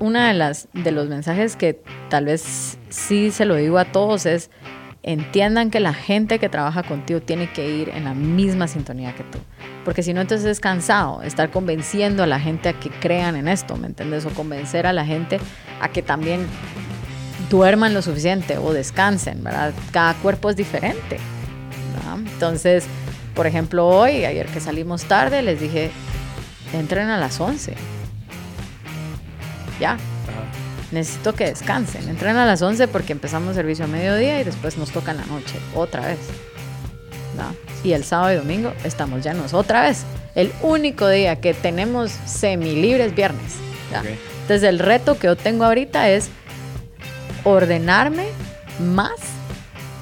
Una de las de los mensajes que tal vez sí se lo digo a todos es entiendan que la gente que trabaja contigo tiene que ir en la misma sintonía que tú. Porque si no, entonces es cansado estar convenciendo a la gente a que crean en esto, ¿me entiendes? O convencer a la gente a que también duerman lo suficiente o descansen, ¿verdad? Cada cuerpo es diferente. Entonces, por ejemplo, hoy, ayer que salimos tarde, les dije, entren a las 11. Ya. Necesito que descansen. Entren a las 11 porque empezamos servicio a mediodía y después nos toca en la noche, otra vez. Y el sábado y domingo estamos llenos otra vez. El único día que tenemos semi libres viernes. Entonces el reto que yo tengo ahorita es ordenarme más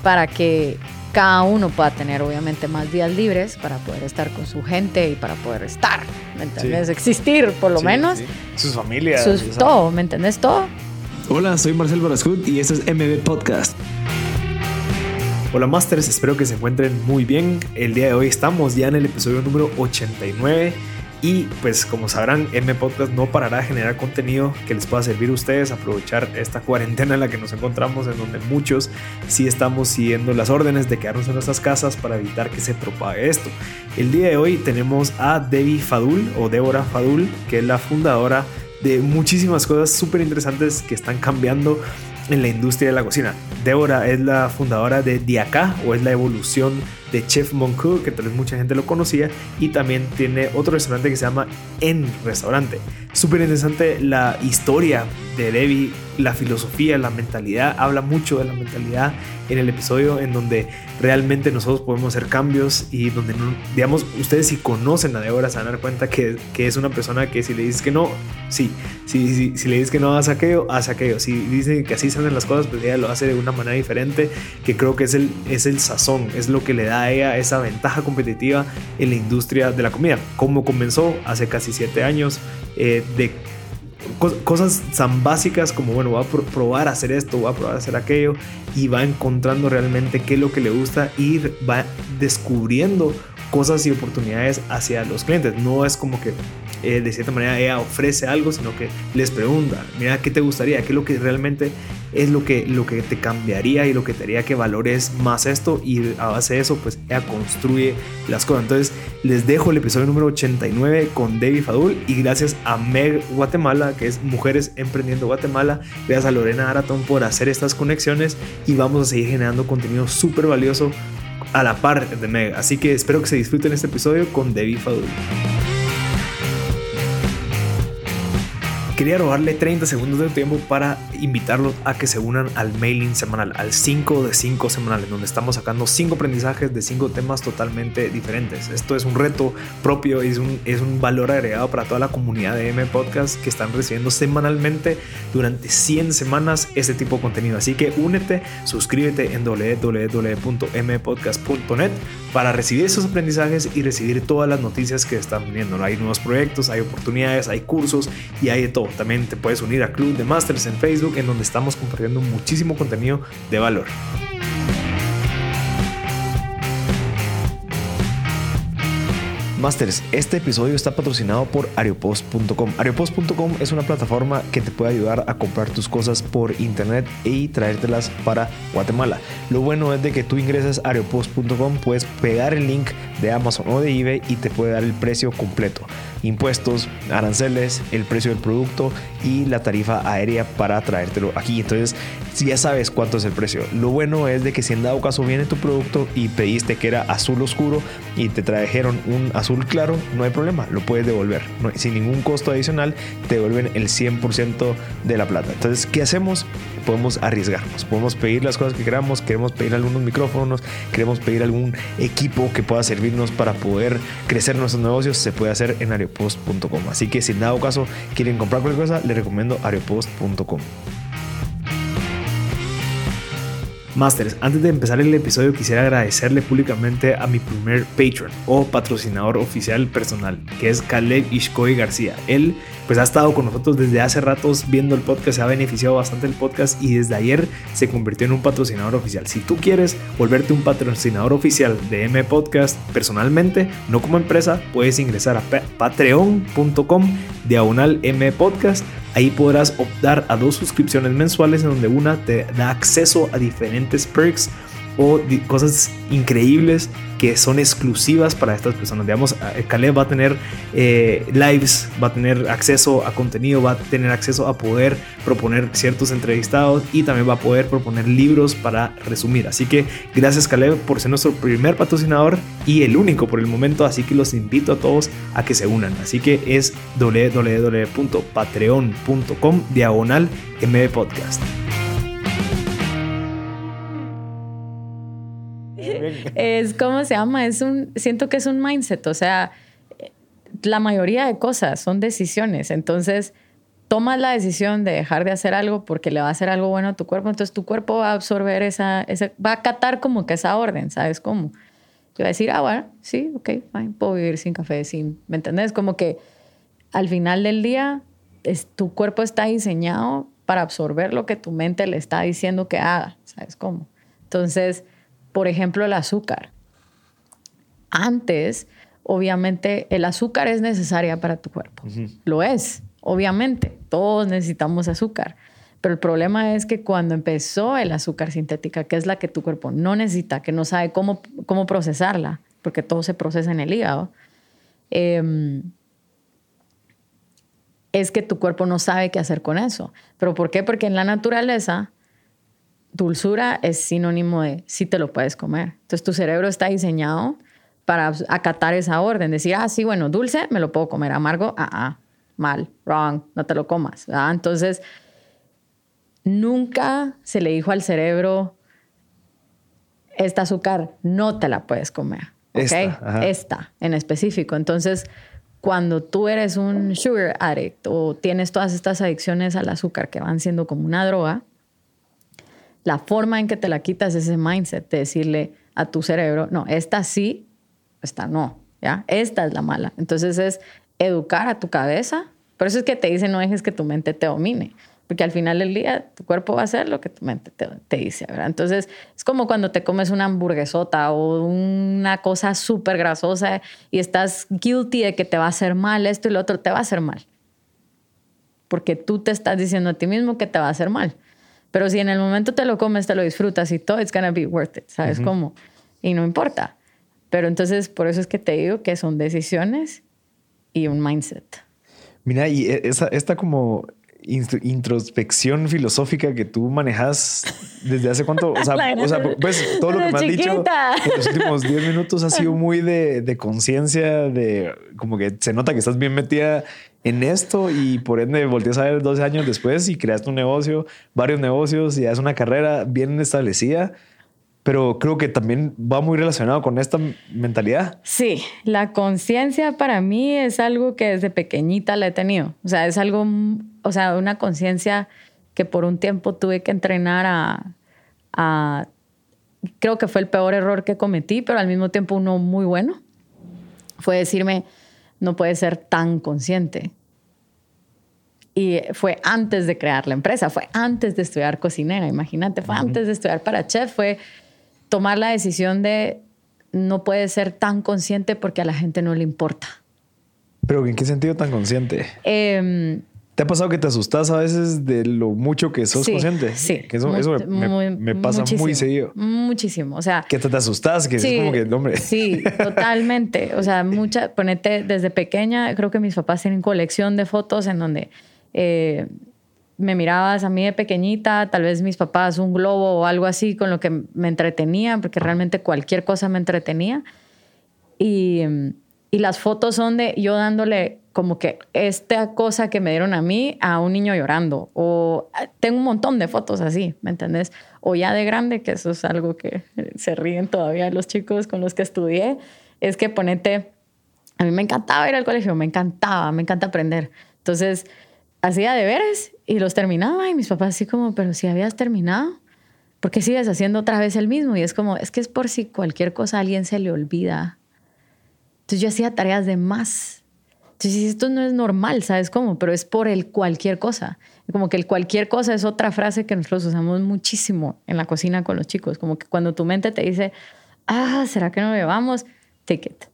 para que cada uno pueda tener obviamente más días libres para poder estar con su gente y para poder estar, ¿me entiendes? Existir por lo menos. Sus familias. Sus, todo, ¿me entiendes? Todo. Hola, soy Marcel Barascut y este es MB Podcast. Hola Masters, espero que se encuentren muy bien. El día de hoy estamos ya en el episodio número 89 y pues como sabrán, M Podcast no parará de generar contenido que les pueda servir a ustedes, aprovechar esta cuarentena en la que nos encontramos, en donde muchos sí estamos siguiendo las órdenes de quedarnos en nuestras casas para evitar que se propague esto. El día de hoy tenemos a Debbie Fadul o Débora Fadul, que es la fundadora de muchísimas cosas súper interesantes que están cambiando en la industria de la cocina. Débora es la fundadora de Diacá o es la evolución de Chef Moncook, que tal vez mucha gente lo conocía, y también tiene otro restaurante que se llama En Restaurante. Súper interesante la historia de Debbie, la filosofía, la mentalidad, habla mucho de la mentalidad en el episodio en donde realmente nosotros podemos hacer cambios y donde, digamos, ustedes si conocen a Débora se van a dar cuenta que, que es una persona que si le dices que no, sí, si, si, le dices que no, haz aquello, haz aquello, si dice que así salen las cosas, pues ella lo hace de una manera diferente, que creo que es el, es el sazón, es lo que le da esa ventaja competitiva en la industria de la comida. Como comenzó hace casi siete años, eh, de cosas tan básicas como, bueno, va a probar a hacer esto, va a probar a hacer aquello, y va encontrando realmente qué es lo que le gusta y va descubriendo cosas y oportunidades hacia los clientes. No es como que eh, de cierta manera ella ofrece algo, sino que les pregunta, mira, ¿qué te gustaría? ¿Qué es lo que realmente es lo que, lo que te cambiaría y lo que te haría que valores más esto? Y a base de eso, pues ella construye las cosas. Entonces, les dejo el episodio número 89 con David Fadul y gracias a Meg Guatemala, que es Mujeres Emprendiendo Guatemala, gracias a Lorena Aratón por hacer estas conexiones y vamos a seguir generando contenido súper valioso a la par de Meg. Así que espero que se disfruten este episodio con David Fadul. Quería robarle 30 segundos de tiempo para invitarlos a que se unan al mailing semanal, al 5 de 5 semanales, donde estamos sacando 5 aprendizajes de 5 temas totalmente diferentes. Esto es un reto propio y es un, es un valor agregado para toda la comunidad de M Podcast que están recibiendo semanalmente durante 100 semanas este tipo de contenido. Así que únete, suscríbete en www.mpodcast.net para recibir esos aprendizajes y recibir todas las noticias que están viniendo. Hay nuevos proyectos, hay oportunidades, hay cursos y hay de todo. También te puedes unir a Club de Masters en Facebook, en donde estamos compartiendo muchísimo contenido de valor. Masters, este episodio está patrocinado por Ariopost.com. Ariopost.com es una plataforma que te puede ayudar a comprar tus cosas por internet y traértelas para Guatemala. Lo bueno es de que tú ingresas a Ariopost.com, puedes pegar el link de Amazon o de eBay y te puede dar el precio completo. Impuestos, aranceles, el precio del producto y la tarifa aérea para traértelo aquí. Entonces, ya sabes cuánto es el precio. Lo bueno es de que si en dado caso viene tu producto y pediste que era azul oscuro y te trajeron un azul claro, no hay problema, lo puedes devolver. sin ningún costo adicional, te devuelven el 100% de la plata. Entonces, ¿qué hacemos? Podemos arriesgarnos, podemos pedir las cosas que queramos, queremos pedir algunos micrófonos, queremos pedir algún equipo que pueda servirnos para poder crecer nuestros negocios, se puede hacer en areopost.com. Así que si en dado caso quieren comprar cualquier cosa, les recomiendo areopost.com. Masters, antes de empezar el episodio quisiera agradecerle públicamente a mi primer patron o patrocinador oficial personal, que es Caleb Ishkoy García. Él pues ha estado con nosotros desde hace ratos viendo el podcast, se ha beneficiado bastante el podcast y desde ayer se convirtió en un patrocinador oficial. Si tú quieres volverte un patrocinador oficial de M Podcast personalmente, no como empresa, puedes ingresar a patreon.com diagonal M Podcast Ahí podrás optar a dos suscripciones mensuales en donde una te da acceso a diferentes perks o cosas increíbles que son exclusivas para estas personas. Digamos, Caleb va a tener eh, lives, va a tener acceso a contenido, va a tener acceso a poder proponer ciertos entrevistados y también va a poder proponer libros para resumir. Así que gracias Caleb por ser nuestro primer patrocinador y el único por el momento. Así que los invito a todos a que se unan. Así que es www.patreon.com diagonal MB Podcast. Es, ¿cómo se llama? Es un, siento que es un mindset, o sea, la mayoría de cosas son decisiones, entonces tomas la decisión de dejar de hacer algo porque le va a hacer algo bueno a tu cuerpo, entonces tu cuerpo va a absorber esa, esa va a acatar como que esa orden, ¿sabes cómo? Y va a decir, ah, bueno, sí, ok, fine, puedo vivir sin café, sin, ¿me entendés? Como que al final del día es, tu cuerpo está diseñado para absorber lo que tu mente le está diciendo que haga, ¿sabes cómo? Entonces, por ejemplo, el azúcar. Antes, obviamente, el azúcar es necesaria para tu cuerpo. Lo es, obviamente. Todos necesitamos azúcar. Pero el problema es que cuando empezó el azúcar sintética, que es la que tu cuerpo no necesita, que no sabe cómo, cómo procesarla, porque todo se procesa en el hígado, em, es que tu cuerpo no sabe qué hacer con eso. ¿Pero por qué? Porque en la naturaleza dulzura es sinónimo de si te lo puedes comer. Entonces tu cerebro está diseñado para acatar esa orden, decir, ah, sí, bueno, dulce, me lo puedo comer, amargo, ah, ah, mal, wrong, no te lo comas. Entonces, nunca se le dijo al cerebro, esta azúcar no te la puedes comer. Esta, esta en específico. Entonces, cuando tú eres un sugar addict o tienes todas estas adicciones al azúcar que van siendo como una droga, la forma en que te la quitas es ese mindset de decirle a tu cerebro, no, esta sí, esta no, ¿ya? Esta es la mala. Entonces es educar a tu cabeza. Por eso es que te dice no dejes que tu mente te domine. Porque al final del día tu cuerpo va a hacer lo que tu mente te, dice, ¿verdad? Entonces es como cuando te comes una hamburguesota o una cosa súper grasosa y estás guilty de que te va a hacer mal esto y lo otro, te va a hacer mal. Porque tú te estás diciendo a ti mismo que te va a hacer mal. Pero si en el momento te lo comes, te lo disfrutas y todo, it's gonna be worth it, ¿sabes cómo? Y no importa. Pero entonces, por eso es que te digo que son decisiones y un mindset. Mira, y e, esa, esta como introspección filosófica que tú manejas desde hace cuánto, o sea, pues todo lo que me has dicho en los últimos 10 minutos ha sido muy de, de conciencia, de como que se nota que estás bien metida en esto y por ende volteas a ver 12 años después y creaste un negocio, varios negocios y es una carrera bien establecida. Pero creo que también va muy relacionado con esta mentalidad. Sí, la conciencia para mí es algo que desde pequeñita la he tenido. O sea, es algo, o sea, una conciencia que por un tiempo tuve que entrenar a, a, creo que fue el peor error que cometí, pero al mismo tiempo uno muy bueno. Fue decirme, no puede ser tan consciente. Y fue antes de crear la empresa, fue antes de estudiar cocinera, imagínate, fue antes de estudiar para chef, fue tomar la decisión de no puede ser tan consciente porque a la gente no le importa. ¿Pero en qué sentido tan consciente? Eh, ¿Te ha pasado que te asustas a veces de lo mucho que sos consciente? Sí. Que eso, me, pasa muy seguido. Muchísimo. O sea. Que te, asustas, que es como que, hombre. Sí, totalmente. O sea, mucha, ponete desde pequeña, creo que mis papás tienen colección de fotos en donde eh, me mirabas a mí de pequeñita, tal vez mis papás un globo o algo así con lo que me entretenía, porque realmente cualquier cosa me entretenía. Y, y las fotos son de yo dándole como que esta cosa que me dieron a mí a un niño llorando. O ah, tengo un montón de fotos así, ¿me entendés? O ya de grande, que eso es algo que se ríen todavía los chicos con los que estudié, es que ponete, a mí me encantaba ir al colegio, me encantaba, me encanta aprender. Entonces, hacía deberes y los terminaba y mis papás así como, pero si habías terminado, ¿por qué sigues haciendo otra vez el mismo? Y es como, es que es por si cualquier cosa a alguien se le olvida. Entonces yo hacía tareas de más entonces, esto no es normal, ¿sabes cómo? Pero es por el cualquier cosa. Como que el cualquier cosa es otra frase que nosotros usamos muchísimo en la cocina con los chicos. Como que cuando tu mente te dice, ah, ¿será que no llevamos? Take it.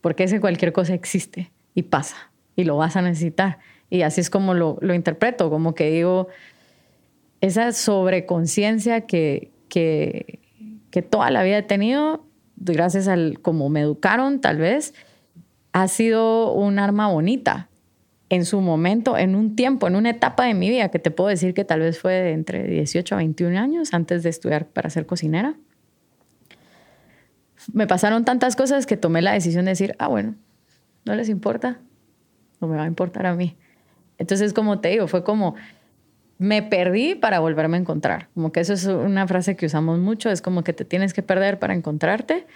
Porque ese cualquier cosa existe y pasa y lo vas a necesitar. Y así es como lo, lo interpreto, como que digo, esa sobreconciencia que, que, que toda la vida he tenido, gracias al cómo me educaron tal vez, ha sido un arma bonita en su momento, en un tiempo, en una etapa de mi vida que te puedo decir que tal vez fue de entre 18 a 21 años antes de estudiar para ser cocinera. Me pasaron tantas cosas que tomé la decisión de decir, ah, bueno, no les importa, no me va a importar a mí. Entonces, como te digo, fue como, me perdí para volverme a encontrar. Como que eso es una frase que usamos mucho, es como que te tienes que perder para encontrarte.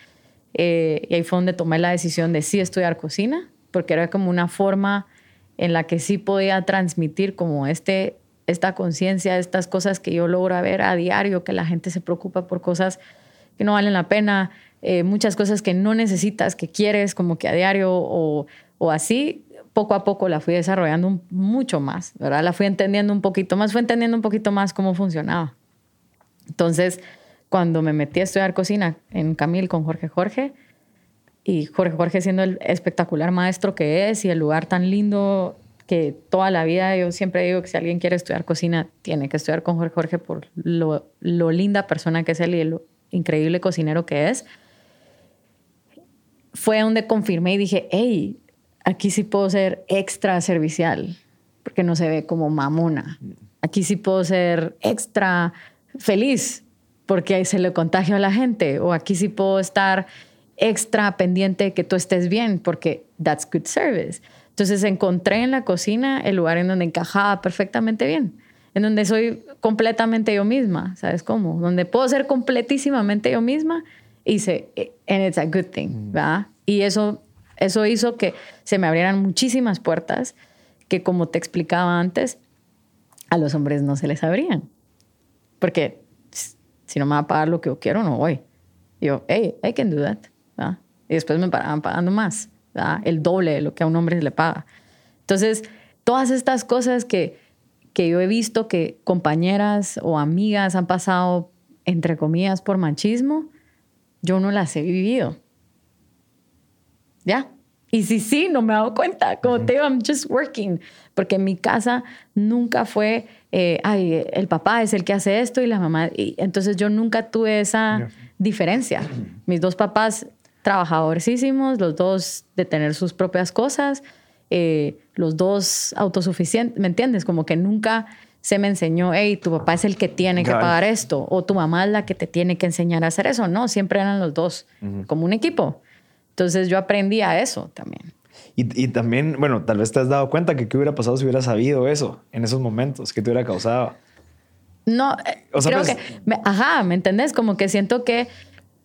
Eh, y ahí fue donde tomé la decisión de sí estudiar cocina, porque era como una forma en la que sí podía transmitir como este, esta conciencia, estas cosas que yo logro ver a diario, que la gente se preocupa por cosas que no valen la pena, eh, muchas cosas que no necesitas, que quieres como que a diario o, o así, poco a poco la fui desarrollando mucho más, ¿verdad? La fui entendiendo un poquito más, fue entendiendo un poquito más cómo funcionaba. Entonces, cuando me metí a estudiar cocina en Camil con Jorge Jorge, y Jorge Jorge siendo el espectacular maestro que es y el lugar tan lindo que toda la vida yo siempre digo que si alguien quiere estudiar cocina, tiene que estudiar con Jorge Jorge por lo, lo linda persona que es él y lo increíble cocinero que es. Fue donde confirmé y dije, hey, aquí sí puedo ser extra servicial, porque no se ve como mamona. Aquí sí puedo ser extra feliz, porque se le contagio a la gente. O aquí sí puedo estar extra pendiente de que tú estés bien, porque that's good service. Entonces encontré en la cocina el lugar en donde encajaba perfectamente bien, en donde soy completamente yo misma, ¿sabes cómo? Donde puedo ser completísimamente yo misma y se, and it's a good thing, mm. ¿verdad? Y eso eso hizo que se me abrieran muchísimas puertas que, como te explicaba antes, a los hombres no se les abrían. Porque si no me va a pagar lo que yo quiero, no voy. Y yo, hey, I can do that. Y después me paraban pagando más, el doble de lo que a un hombre se le paga. Entonces, todas estas cosas que, que yo he visto que compañeras o amigas han pasado, entre comillas, por machismo, yo no las he vivido. ¿Ya? Y si sí, no me he dado cuenta. Como te digo, I'm just working. Porque en mi casa nunca fue, eh, ay, el papá es el que hace esto y la mamá. Y entonces yo nunca tuve esa diferencia. Mis dos papás trabajadorísimos, los dos de tener sus propias cosas, eh, los dos autosuficientes, ¿me entiendes? Como que nunca se me enseñó, hey, tu papá es el que tiene que pagar esto, o tu mamá es la que te tiene que enseñar a hacer eso. No, siempre eran los dos, como un equipo. Entonces yo aprendí a eso también. Y, también, bueno, tal vez te has dado cuenta que qué hubiera pasado si hubieras sabido eso en esos momentos, que te hubiera causado. No, eh, creo pues, que, ajá, ¿me entendés? Como que siento que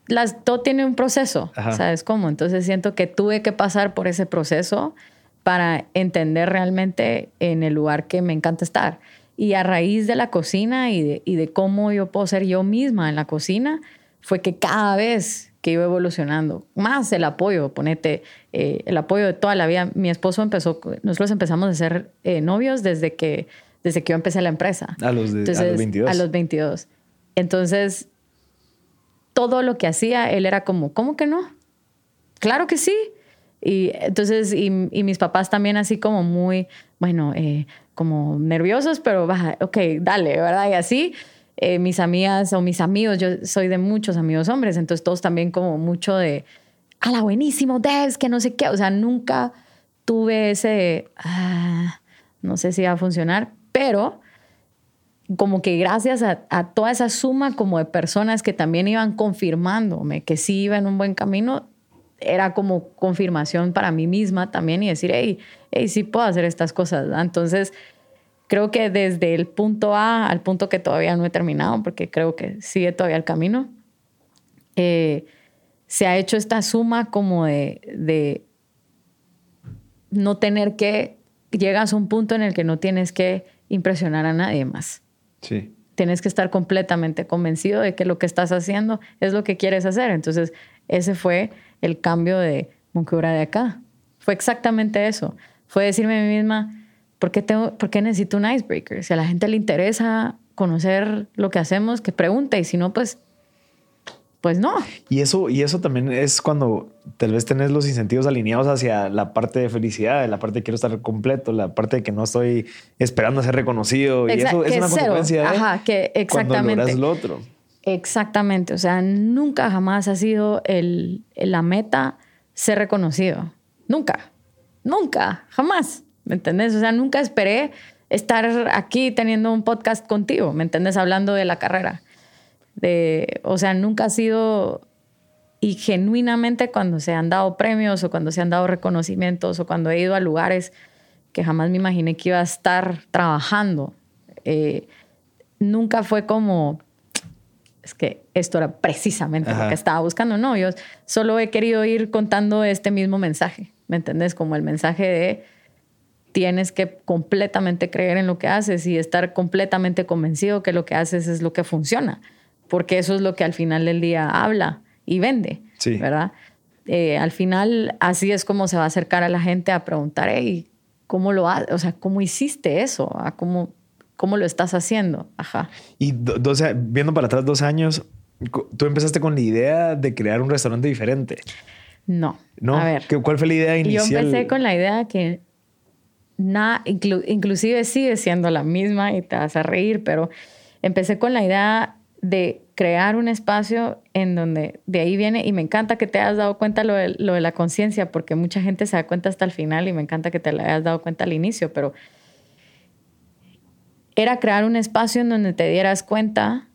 las, todo tiene un proceso, ¿sabes cómo? Entonces siento que tuve que pasar por ese proceso para entender realmente en el lugar que me encanta estar. Y a raíz de la cocina y de, y de cómo yo puedo ser yo misma en la cocina, fue que cada vez que iba evolucionando. Más el apoyo, ponete, eh, el apoyo de toda la vida. Mi esposo empezó, nosotros empezamos a ser eh, novios desde que, desde que yo empecé la empresa. A los, de, a los 22. A los 22. Entonces, todo lo que hacía, él era como, ¿cómo que no? Claro que sí. Y entonces, y, y mis papás también así como muy, bueno, eh, como nerviosos, pero baja, ok, dale, ¿verdad? Y así. Eh, mis amigas o mis amigos, yo soy de muchos amigos hombres, entonces todos también como mucho de, la buenísimo, Devs, que no sé qué, o sea, nunca tuve ese, ah, no sé si va a funcionar, pero como que gracias a, a, toda esa suma como de personas que también iban confirmándome que sí iba en un buen camino, era como confirmación para mí misma también y decir, hey, hey sí puedo hacer estas cosas. Entonces, creo que desde el punto A al punto que todavía no he terminado, porque creo que sigue todavía el camino, eh, se ha hecho esta suma como de, de, no tener que, llegas a un punto en el que no tienes que impresionar a nadie más. Sí. Tienes que estar completamente convencido de que lo que estás haciendo es lo que quieres hacer. Entonces, ese fue el cambio de Moncura de acá. Fue exactamente eso. Fue decirme a mí misma, ¿por qué, tengo, ¿por qué necesito un icebreaker? Si a la gente le interesa conocer lo que hacemos, que pregunte y si no, pues, pues no. Y eso, y eso también es cuando tal vez tenés los incentivos alineados hacia la parte de felicidad, la parte de quiero estar completo, la parte de que no estoy esperando a ser reconocido. y eso es una consecuencia de Ajá, que exactamente. cuando logras lo otro. Exactamente. O sea, nunca jamás ha sido el, la meta ser reconocido. Nunca. Nunca. Jamás. ¿Me entendés? O sea, nunca esperé estar aquí teniendo un podcast contigo, ¿me entiendes? Hablando de la carrera. De, o sea, nunca ha sido y genuinamente cuando se han dado premios o cuando se han dado reconocimientos o cuando he ido a lugares que jamás me imaginé que iba a estar trabajando, eh, nunca fue como, es que esto era precisamente lo que estaba buscando, no, yo solo he querido ir contando este mismo mensaje, ¿me entendés? Como el mensaje de tienes que completamente creer en lo que haces y estar completamente convencido que lo que haces es lo que funciona, porque eso es lo que al final del día habla y vende, ¿verdad? Eh, al final así es como se va a acercar a la gente a preguntar, hey, ¿cómo lo haces? O sea, ¿cómo hiciste eso? ¿A cómo, ¿Cómo lo estás haciendo? Ajá. Y viendo para atrás dos años, tú empezaste con la idea de crear un restaurante diferente. No. ¿No? A ver. ¿Cuál fue la idea inicial? Yo empecé con la idea que nada, inclusive sigue siendo la misma y te vas a reír, pero empecé con la idea de crear un espacio en donde de ahí viene, y me encanta que te hayas dado cuenta lo de, lo de la conciencia, porque mucha gente se da cuenta hasta el final y me encanta que te la hayas dado cuenta al inicio, pero era crear un espacio en donde te dieras cuenta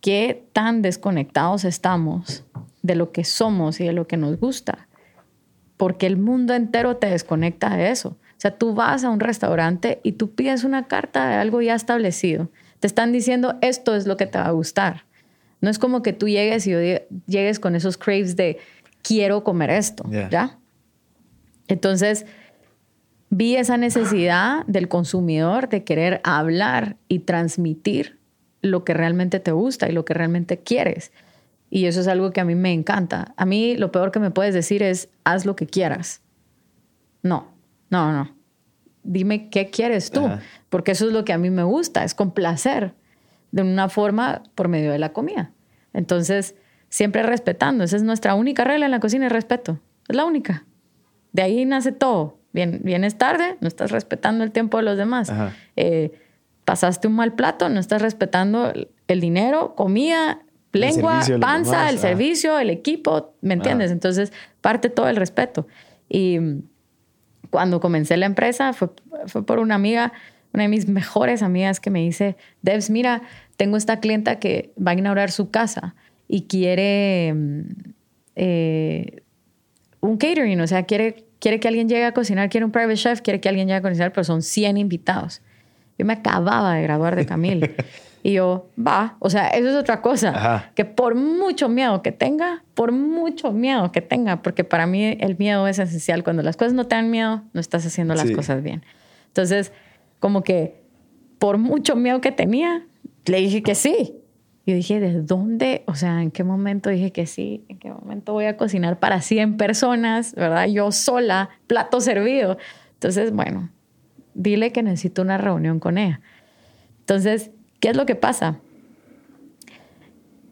qué tan desconectados estamos de lo que somos y de lo que nos gusta, porque el mundo entero te desconecta de eso. O sea, tú vas a un restaurante y tú pides una carta de algo ya establecido. Te están diciendo, esto es lo que te va a gustar. No es como que tú llegues y llegues con esos craves de, quiero comer esto, ¿ya? Entonces, vi esa necesidad del consumidor de querer hablar y transmitir lo que realmente te gusta y lo que realmente quieres. Y eso es algo que a mí me encanta. A mí lo peor que me puedes decir es, haz lo que quieras. No, no, no. Dime qué quieres tú, porque eso es lo que a mí me gusta, es complacer de una forma por medio de la comida. Entonces, siempre respetando, esa es nuestra única regla en la cocina, el respeto. Es la única. De ahí nace todo. Bien, vienes tarde, no estás respetando el tiempo de los demás. Eh, pasaste un mal plato, no estás respetando el dinero, comida, lengua, panza, el servicio, el equipo, ¿me entiendes? Entonces, parte todo el respeto. Y cuando comencé la empresa fue, fue por una amiga, una de mis mejores amigas que me dice, Debs, mira, tengo esta clienta que va a inaugurar su casa y quiere mm, eh, un catering, o sea, quiere, quiere que alguien llegue a cocinar, quiere un private chef, quiere que alguien llegue a cocinar, pero son 100 invitados. Yo me acababa de graduar de Camille. Y yo, va, o sea, eso es otra cosa, que por mucho miedo que tenga, por mucho miedo que tenga, porque para mí el miedo es esencial. Cuando las cosas no te dan miedo, no estás haciendo las cosas bien. Entonces, como que por mucho miedo que tenía, le dije que sí. Yo dije, ¿de dónde? O sea, ¿en qué momento dije que sí? ¿En qué momento voy a cocinar para 100 personas? ¿Verdad? Yo sola, plato servido. Entonces, bueno, dile que necesito una reunión con ella. Entonces, ¿Qué es lo que pasa?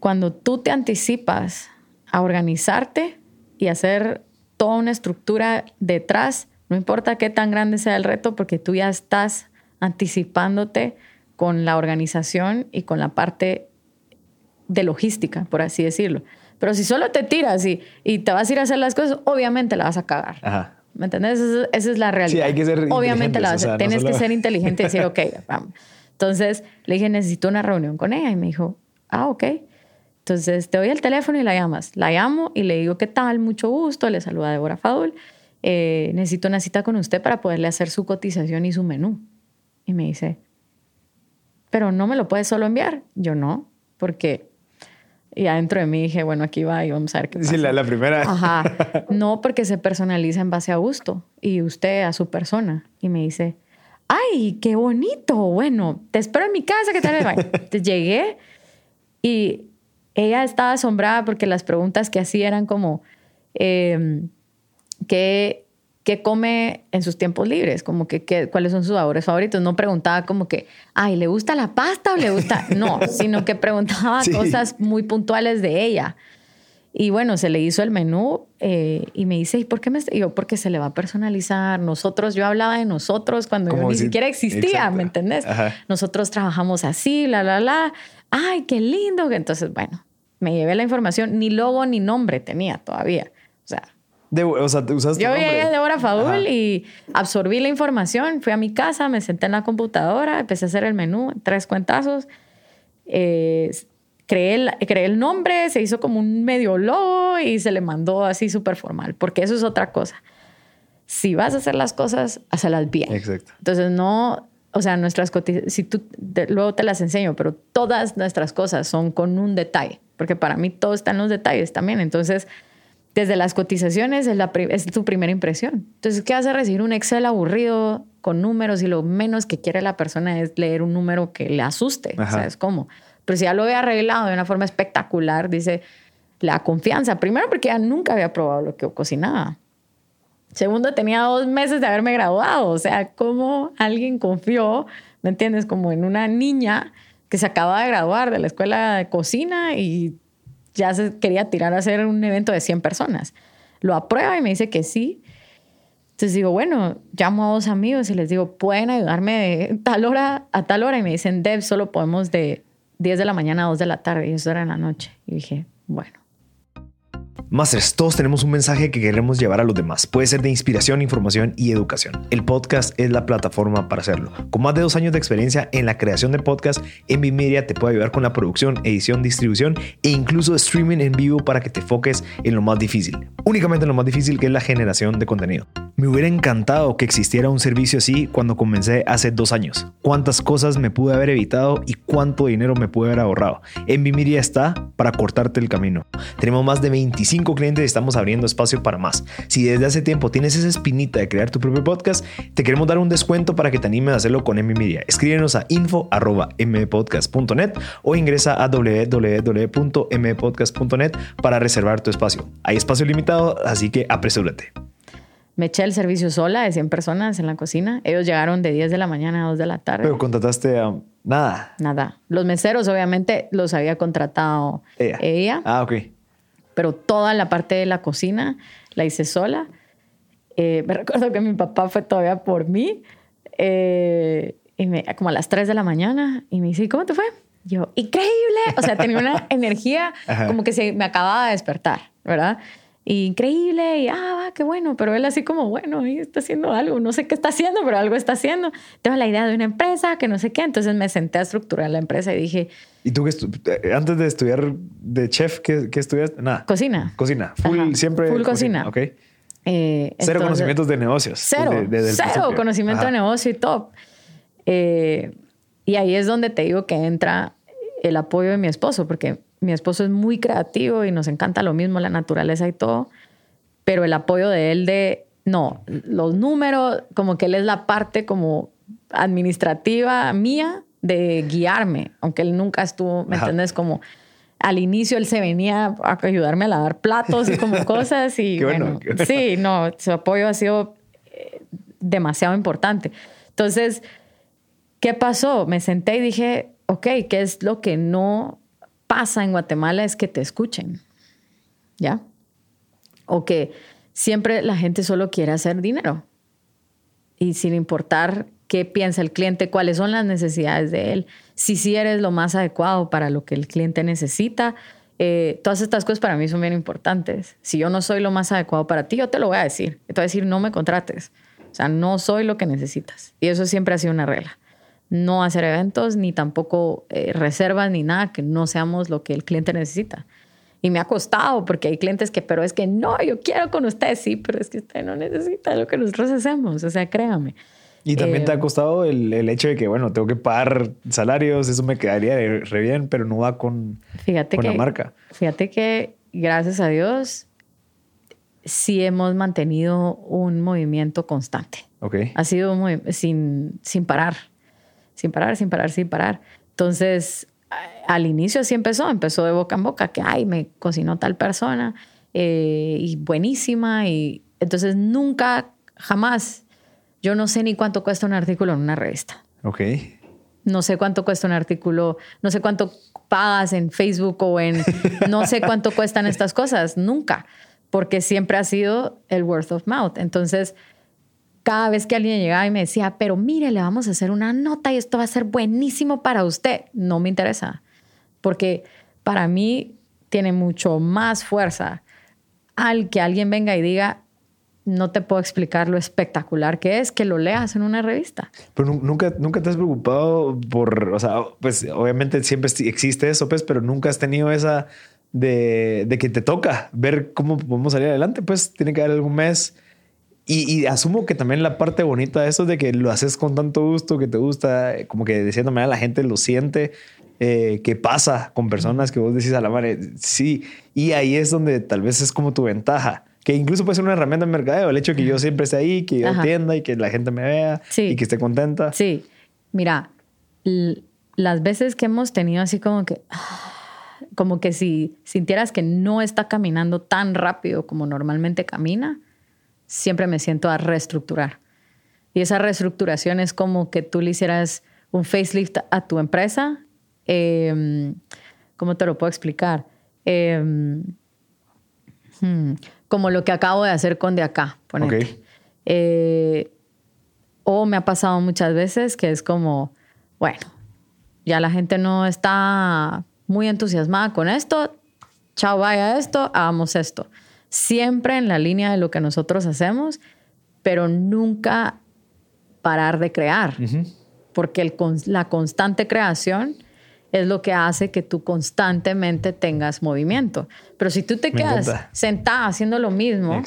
Cuando tú te anticipas a organizarte y hacer toda una estructura detrás, no importa qué tan grande sea el reto, porque tú ya estás anticipándote con la organización y con la parte de logística, por así decirlo. Pero si solo te tiras y, y te vas a ir a hacer las cosas, obviamente la vas a cagar. Ajá. ¿Me entiendes? Esa, es la realidad. Sí, hay que ser Obviamente la vas a, tienes que ser inteligente y decir, ok, vamos. Entonces le dije, necesito una reunión con ella. Y me dijo, ah, ok. Entonces te doy el teléfono y la llamas. La llamo y le digo, ¿qué tal? Mucho gusto. Le saluda Débora Fadul. Eh, necesito una cita con usted para poderle hacer su cotización y su menú. Y me dice, pero no me lo puedes solo enviar. Yo no, porque y adentro de mí dije, bueno, aquí va y vamos a ver qué pasa. Sí, la, la, primera. Ajá. No, porque se personaliza en base a gusto y usted a su persona. Y me dice, ay, qué bonito, bueno, te espero en mi casa, ¿qué tal? te llegué y ella estaba asombrada porque las preguntas que hacía eran como, em, ¿qué, come en sus tiempos libres? Como que, cuáles son sus sabores favoritos. No preguntaba como que, ay, ¿le gusta la pasta o le gusta? No, sino que preguntaba cosas muy puntuales de ella. Y bueno, se le hizo el menú eh, y me dice, ¿y por qué me...? Y yo, porque se le va a personalizar. Nosotros, yo hablaba de nosotros cuando yo ni si- siquiera existía, Exacto. ¿me entendés? Ajá. Nosotros trabajamos así, la, la, la. Ay, qué lindo. Entonces, bueno, me llevé la información. Ni logo ni nombre tenía todavía. O sea, De- o sea, te usaste yo nombre. llegué de hora Faul y absorbí la información, fui a mi casa, me senté en la computadora, empecé a hacer el menú, tres cuentazos, eh, creé, el, creé el nombre, se hizo como un medio logo y se le mandó así súper formal, porque eso es otra cosa. Si vas a hacer las cosas, hazlas bien. Exacto. Entonces no, o sea, nuestras cotizaciones, si tú, te- luego te las enseño, pero todas nuestras cosas son con un detalle, porque para mí todo está en los detalles también. Entonces, desde las cotizaciones es, la, es tu primera impresión. Entonces, ¿qué a recibir? Un Excel aburrido con números y lo menos que quiere la persona es leer un número que le asuste. Ajá. ¿Sabes cómo? Pero si ya lo había arreglado de una forma espectacular, dice la confianza. Primero porque ya nunca había probado lo que yo cocinaba. Segundo, tenía dos meses de haberme graduado. O sea, ¿cómo alguien confió, me entiendes? Como en una niña que se acaba de graduar de la escuela de cocina y ya se quería tirar a hacer un evento de 100 personas. Lo aprueba y me dice que sí. Entonces digo, bueno, llamo a dos amigos y les digo, ¿pueden ayudarme tal hora a tal hora? Y me dicen, Deb, solo podemos de 10 de la mañana a 2 de la tarde y eso era en la noche. Y dije, bueno. Masters, todos tenemos un mensaje que queremos llevar a los demás. Puede ser de inspiración, información y educación. El podcast es la plataforma para hacerlo. Con más de dos años de experiencia en la creación de podcast, Envy Media te puede ayudar con la producción, edición, distribución e incluso streaming en vivo para que te foques en lo más difícil. Únicamente en lo más difícil que es la generación de contenido. Me hubiera encantado que existiera un servicio así cuando comencé hace dos años. Cuántas cosas me pude haber evitado y cuánto dinero me pude haber ahorrado. Envy Media está para cortarte el camino. Tenemos más de 25 clientes y estamos abriendo espacio para más. Si desde hace tiempo tienes esa espinita de crear tu propio podcast, te queremos dar un descuento para que te animes a hacerlo con Envy Media. Escríbenos a info.mpodcast.net o ingresa a www.mpodcast.net para reservar tu espacio. Hay espacio limitado, así que apresúrate. Me eché el servicio sola de 100 personas en la cocina. Ellos llegaron de 10 de la mañana a 2 de la tarde. Pero contrataste a nada. Nada. Los meseros, obviamente, los había contratado Ella. ella, Ah, ok. pero toda la parte de la cocina la hice sola. Eh, me recuerdo que mi papá fue todavía por mí, eh, y me- como a las 3 de la mañana, y me dice, "¿Y ¿cómo te fue? Yo, increíble. O sea, tenía una energía Ajá. como que se me acababa de despertar, ¿verdad? Y increíble, y ah, va, qué bueno, pero él así como, bueno, está haciendo algo, no sé qué está haciendo, pero algo está haciendo. Tengo la idea de una empresa, que no sé qué, entonces me senté a estructurar la empresa y dije, ¿Y tú antes de estudiar de chef, qué, qué estudiaste? Nada. cocina. Cocina. Full, Ajá. siempre. Full cocina. Ok. Eh, Cero entonces- conocimientos de negocios. Cero, el cero principio. conocimiento Ajá. de negocio y todo. Eh, y ahí es donde te digo que entra el apoyo de mi esposo, porque mi esposo es muy creativo y nos encanta lo mismo, la naturaleza y todo, pero el apoyo de él de, no, los números, como que él es la parte como administrativa mía de guiarme, aunque él nunca estuvo, ¿me Ajá. entiendes? Como al inicio él se venía a ayudarme a lavar platos y como cosas y Qué bueno, bueno, qué bueno. sí, no, su apoyo ha sido eh, demasiado importante. Entonces, ¿qué pasó? Me senté y dije, ok, ¿qué es lo que no pasa en Guatemala? Es que te escuchen, ¿ya? O que siempre la gente solo quiere hacer dinero y sin importar qué piensa el cliente, cuáles son las necesidades de él, si sí eres lo más adecuado para lo que el cliente necesita. Eh, todas estas cosas para mí son bien importantes. Si yo no soy lo más adecuado para ti, yo te lo voy a decir. Te voy a decir, no me contrates. O sea, no soy lo que necesitas. Y eso siempre ha sido una regla. No hacer eventos, ni tampoco eh, reservas, ni nada que no seamos lo que el cliente necesita. Y me ha costado porque hay clientes que, pero es que no, yo quiero con usted, sí, pero es que usted no necesita lo que nosotros hacemos. O sea, créame. Y también te Eh, ha costado el, el hecho de que, bueno, tengo que pagar salarios, eso me quedaría re bien, pero no va con, Fíjate con que, la marca. Fíjate que, gracias a Dios, sí hemos mantenido un movimiento constante. Ok. Ha sido sin, sin parar, sin parar, sin parar, sin parar. Entonces, al inicio así empezó, empezó de boca en boca, que, ay, me cocinó tal persona eh, y buenísima. Y entonces nunca, jamás, yo no sé ni cuánto cuesta un artículo en una revista. Ok. No sé cuánto cuesta un artículo, no sé cuánto pagas en Facebook o en, no sé cuánto cuestan estas cosas, nunca, porque siempre ha sido el word of mouth. Entonces, cada vez que alguien llegaba y me decía, pero mire, le vamos a hacer una nota y esto va a ser buenísimo para usted, no me interesa, porque para mí tiene mucho más fuerza al que alguien venga y diga, no te puedo explicar lo espectacular que es que lo leas en una revista. Pero nunca, nunca te has preocupado por, o sea, pues obviamente siempre existe eso, pues, pero nunca has tenido esa de, de que te toca ver cómo podemos salir adelante, pues tiene que haber algún mes. Y, asumo que también la parte bonita de eso de que lo haces con tanto gusto, que te gusta, como que de cierta manera la gente lo siente, eh, que pasa con personas que vos decís a la madre, sí, y ahí es donde tal vez es como tu ventaja que incluso puede ser una herramienta de mercadeo, el hecho de que yo siempre esté ahí, que yo atienda y que la gente me vea y que esté contenta. Sí, mira, las veces que hemos tenido así como que, como que si sintieras que no está caminando tan rápido como normalmente camina, siempre me siento a reestructurar. Y esa reestructuración es como que tú le hicieras un facelift a tu empresa. Em, ¿Cómo te lo puedo explicar? Eh, como lo que acabo de hacer con de acá, eh, o me ha pasado muchas veces que es como, bueno, ya la gente no está muy entusiasmada con esto, chao, vaya esto, hagamos esto. Siempre en la línea de lo que nosotros hacemos, pero nunca parar de crear, porque el, la constante creación es lo que hace que tú constantemente tengas movimiento. Pero si tú te quedas sentada haciendo lo mismo,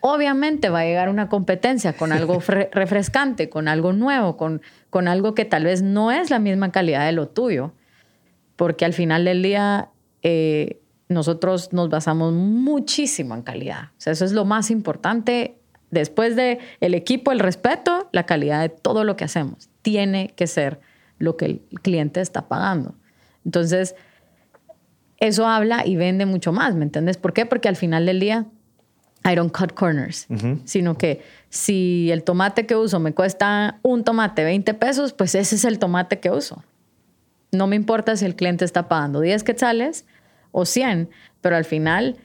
obviamente va a llegar una competencia con algo refrescante, con algo nuevo, con, con algo que tal vez no es la misma calidad de lo tuyo. Porque al final del día eh, nosotros nos basamos muchísimo en calidad. O sea, eso es lo más importante. Después de el equipo, el respeto, la calidad de todo lo que hacemos. Tiene que ser lo que el cliente está pagando. Entonces, eso habla y vende mucho más, ¿me entiendes? ¿Por qué? Porque al final del día, I don't cut corners, sino que si el tomate que uso me cuesta un tomate 20 pesos, pues ese es el tomate que uso. No me importa si el cliente está pagando 10 quetzales o 100, pero al final,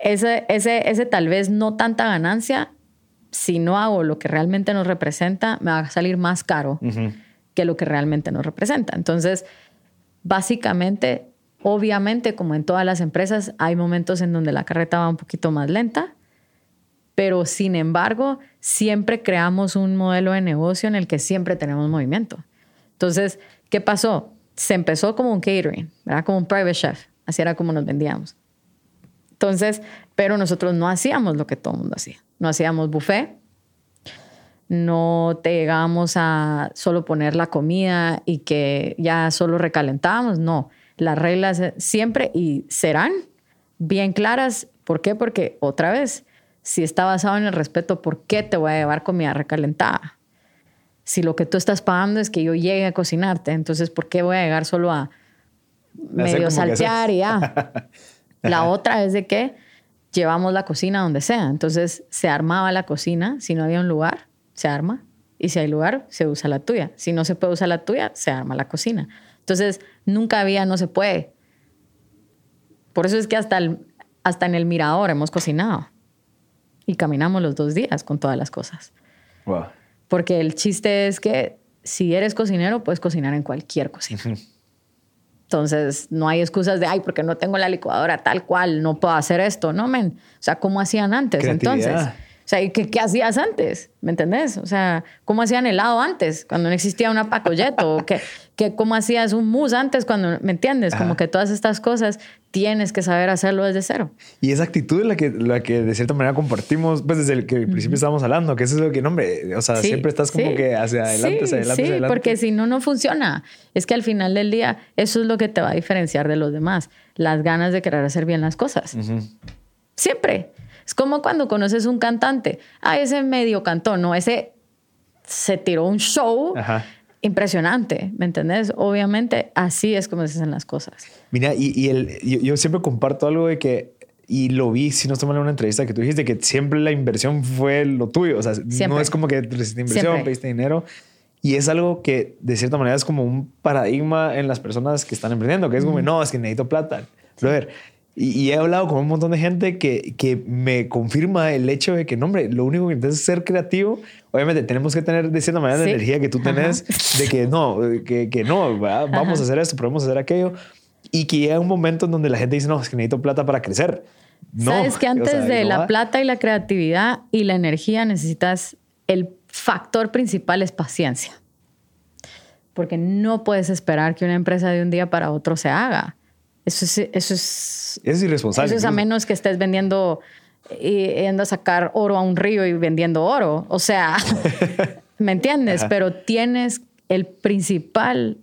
ese, ese, ese tal vez no tanta ganancia, si no hago lo que realmente nos representa, me va a salir más caro que lo que realmente nos representa. Entonces, básicamente, obviamente, como en todas las empresas, hay momentos en donde la carreta va un poquito más lenta, pero sin embargo, siempre creamos un modelo de negocio en el que siempre tenemos movimiento. Entonces, ¿qué pasó? Se empezó como un catering, ¿verdad? Como un private chef. Así era como nos vendíamos. Entonces, pero nosotros no hacíamos lo que todo el mundo hacía. No hacíamos buffet, no te llegábamos a solo poner la comida y que ya solo recalentábamos, no. Las reglas siempre y serán bien claras. ¿Por qué? Porque otra vez, si está basado en el respeto, ¿por qué te voy a llevar comida recalentada? Si lo que tú estás pagando es que yo llegue a cocinarte, entonces ¿por qué voy a llegar solo a medio saltear y ya? la otra es de que llevamos la cocina donde sea. Entonces se armaba la cocina si no había un lugar se arma y si hay lugar, se usa la tuya. Si no se puede usar la tuya, se arma la cocina. Entonces, nunca había, no se puede. Por eso es que hasta, hasta en el mirador hemos cocinado y caminamos los dos días con todas las cosas. Porque el chiste es que si eres cocinero, puedes cocinar en cualquier cocina. Entonces, no hay excusas de, ay, porque no tengo la licuadora tal cual, no puedo hacer esto. No, men. O sea, ¿cómo hacían antes entonces? O sea, ¿qué, ¿qué, hacías antes? ¿Me entendés? O sea, ¿cómo hacían helado antes cuando no existía una pacoyeto? ¿Qué, qué, ¿Cómo hacías un mousse antes cuando, ¿me entiendes? Como que todas estas cosas tienes que saber hacerlo desde cero. Y esa actitud es la que, la que de cierta manera compartimos, pues desde el que al principio estábamos hablando, que eso es lo que, no, hombre, o sea, siempre estás como que hacia adelante, hacia adelante, sí, porque si no, no funciona. Es que al final del día, eso es lo que te va a diferenciar de los demás, las ganas de querer hacer bien las cosas. Siempre. Es como cuando conoces un cantante. Ah, ese medio cantó, no, ese se tiró un show impresionante, ¿me entendés? Obviamente así es como se hacen las cosas. Mira, y, el, yo, siempre comparto algo de que, y lo vi, si no estoy mal en una entrevista, que tú dijiste que siempre la inversión fue lo tuyo. O sea, no es como que recibiste inversión, pediste dinero. Y es algo que de cierta manera es como un paradigma en las personas que están emprendiendo, que es como, no, es que necesito plata. Brother, y, he hablado con un montón de gente que, que, me confirma el hecho de que, no, hombre, lo único que intentas es ser creativo. Obviamente tenemos que tener de cierta manera la energía que tú tenés de que no, que, que no, vamos a hacer esto, podemos hacer aquello. Y que llega un momento en donde la gente dice, no, es que necesito plata para crecer. No, Sabes que antes de la plata y la creatividad y la energía necesitas el factor principal es paciencia. Porque no puedes esperar que una empresa de un día para otro se haga. Eso es, eso es, es irresponsable. Eso es a menos que estés vendiendo y yendo a sacar oro a un río y vendiendo oro. O sea, ¿me entiendes? Pero tienes el principal,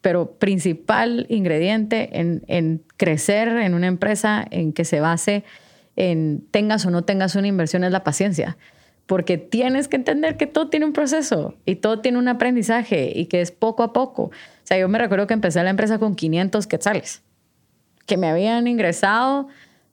pero principal ingrediente en, en, crecer en una empresa en que se base en tengas o no tengas una inversión es la paciencia. Porque tienes que entender que todo tiene un proceso y todo tiene un aprendizaje y que es poco a poco. O sea, yo me recuerdo que empecé la empresa con 500 quetzales que me habían ingresado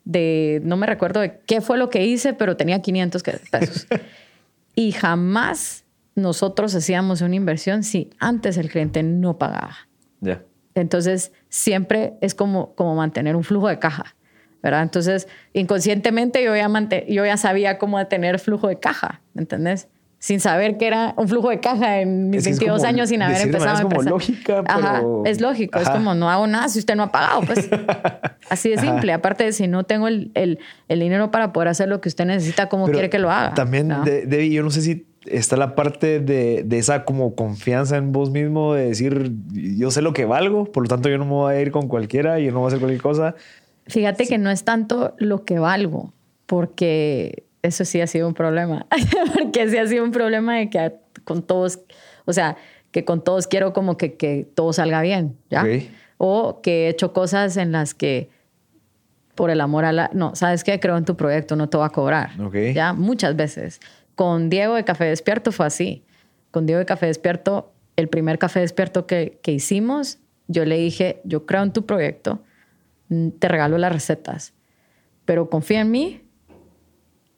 de, no me recuerdo de qué fue lo que hice, pero tenía 500 pesos. y jamás nosotros hacíamos una inversión si antes el cliente no pagaba. Ya. Entonces, siempre es como, como mantener un flujo de caja, ¿verdad? Entonces, inconscientemente yo ya, yo ya sabía cómo tener flujo de caja, ¿me entendés? Sin saber que era un flujo de caja en mis 22 años sin haber empezado es como lógica, pero... es lógico. Es como no hago nada si usted no ha pagado. Pues así de simple. Aparte de si no tengo el, el, el, dinero para poder hacer lo que usted necesita, ¿cómo quiere que lo haga? También, ¿no? yo no sé si está la parte de, de, esa como confianza en vos mismo, de decir, yo sé lo que valgo, por lo tanto yo no me voy a ir con cualquiera, yo no voy a hacer cualquier cosa. Fíjate que no es tanto lo que valgo, porque eso sí ha sido un problema, porque sí ha sido un problema de que con todos, o sea, que con todos quiero como que, que todo salga bien, ¿ya? O que he hecho cosas en las que por el amor a la... No, ¿sabes qué? Creo en tu proyecto, no te voy a cobrar. ¿Ya? Muchas veces. Con Diego de Café Despierto fue así. Con Diego de Café Despierto, el primer Café Despierto que, que hicimos, yo le dije, yo creo en tu proyecto, mm, te regalo las recetas, pero confía en mí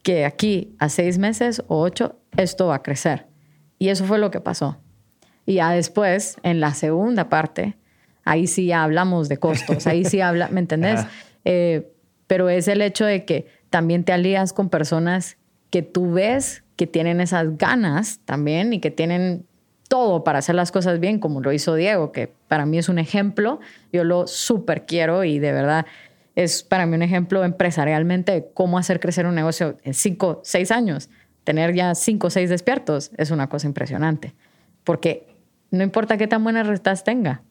que aquí a seis meses o ocho esto va a crecer. Y eso fue lo que pasó. Y ya después, en la segunda parte, ahí sí ya hablamos de costos, ahí sí habla, ¿me entendés? Eh, pero es el hecho de que también te alías con personas que tú ves que tienen esas ganas también y que tienen todo para hacer las cosas bien, como lo hizo Diego, que para mí es un ejemplo. Yo lo súper quiero y de verdad es para mí un ejemplo empresarialmente de cómo hacer crecer un negocio en cinco, seis años. Tener ya cinco o seis despiertos es una cosa impresionante. Porque no importa qué tan buenas recetas tenga,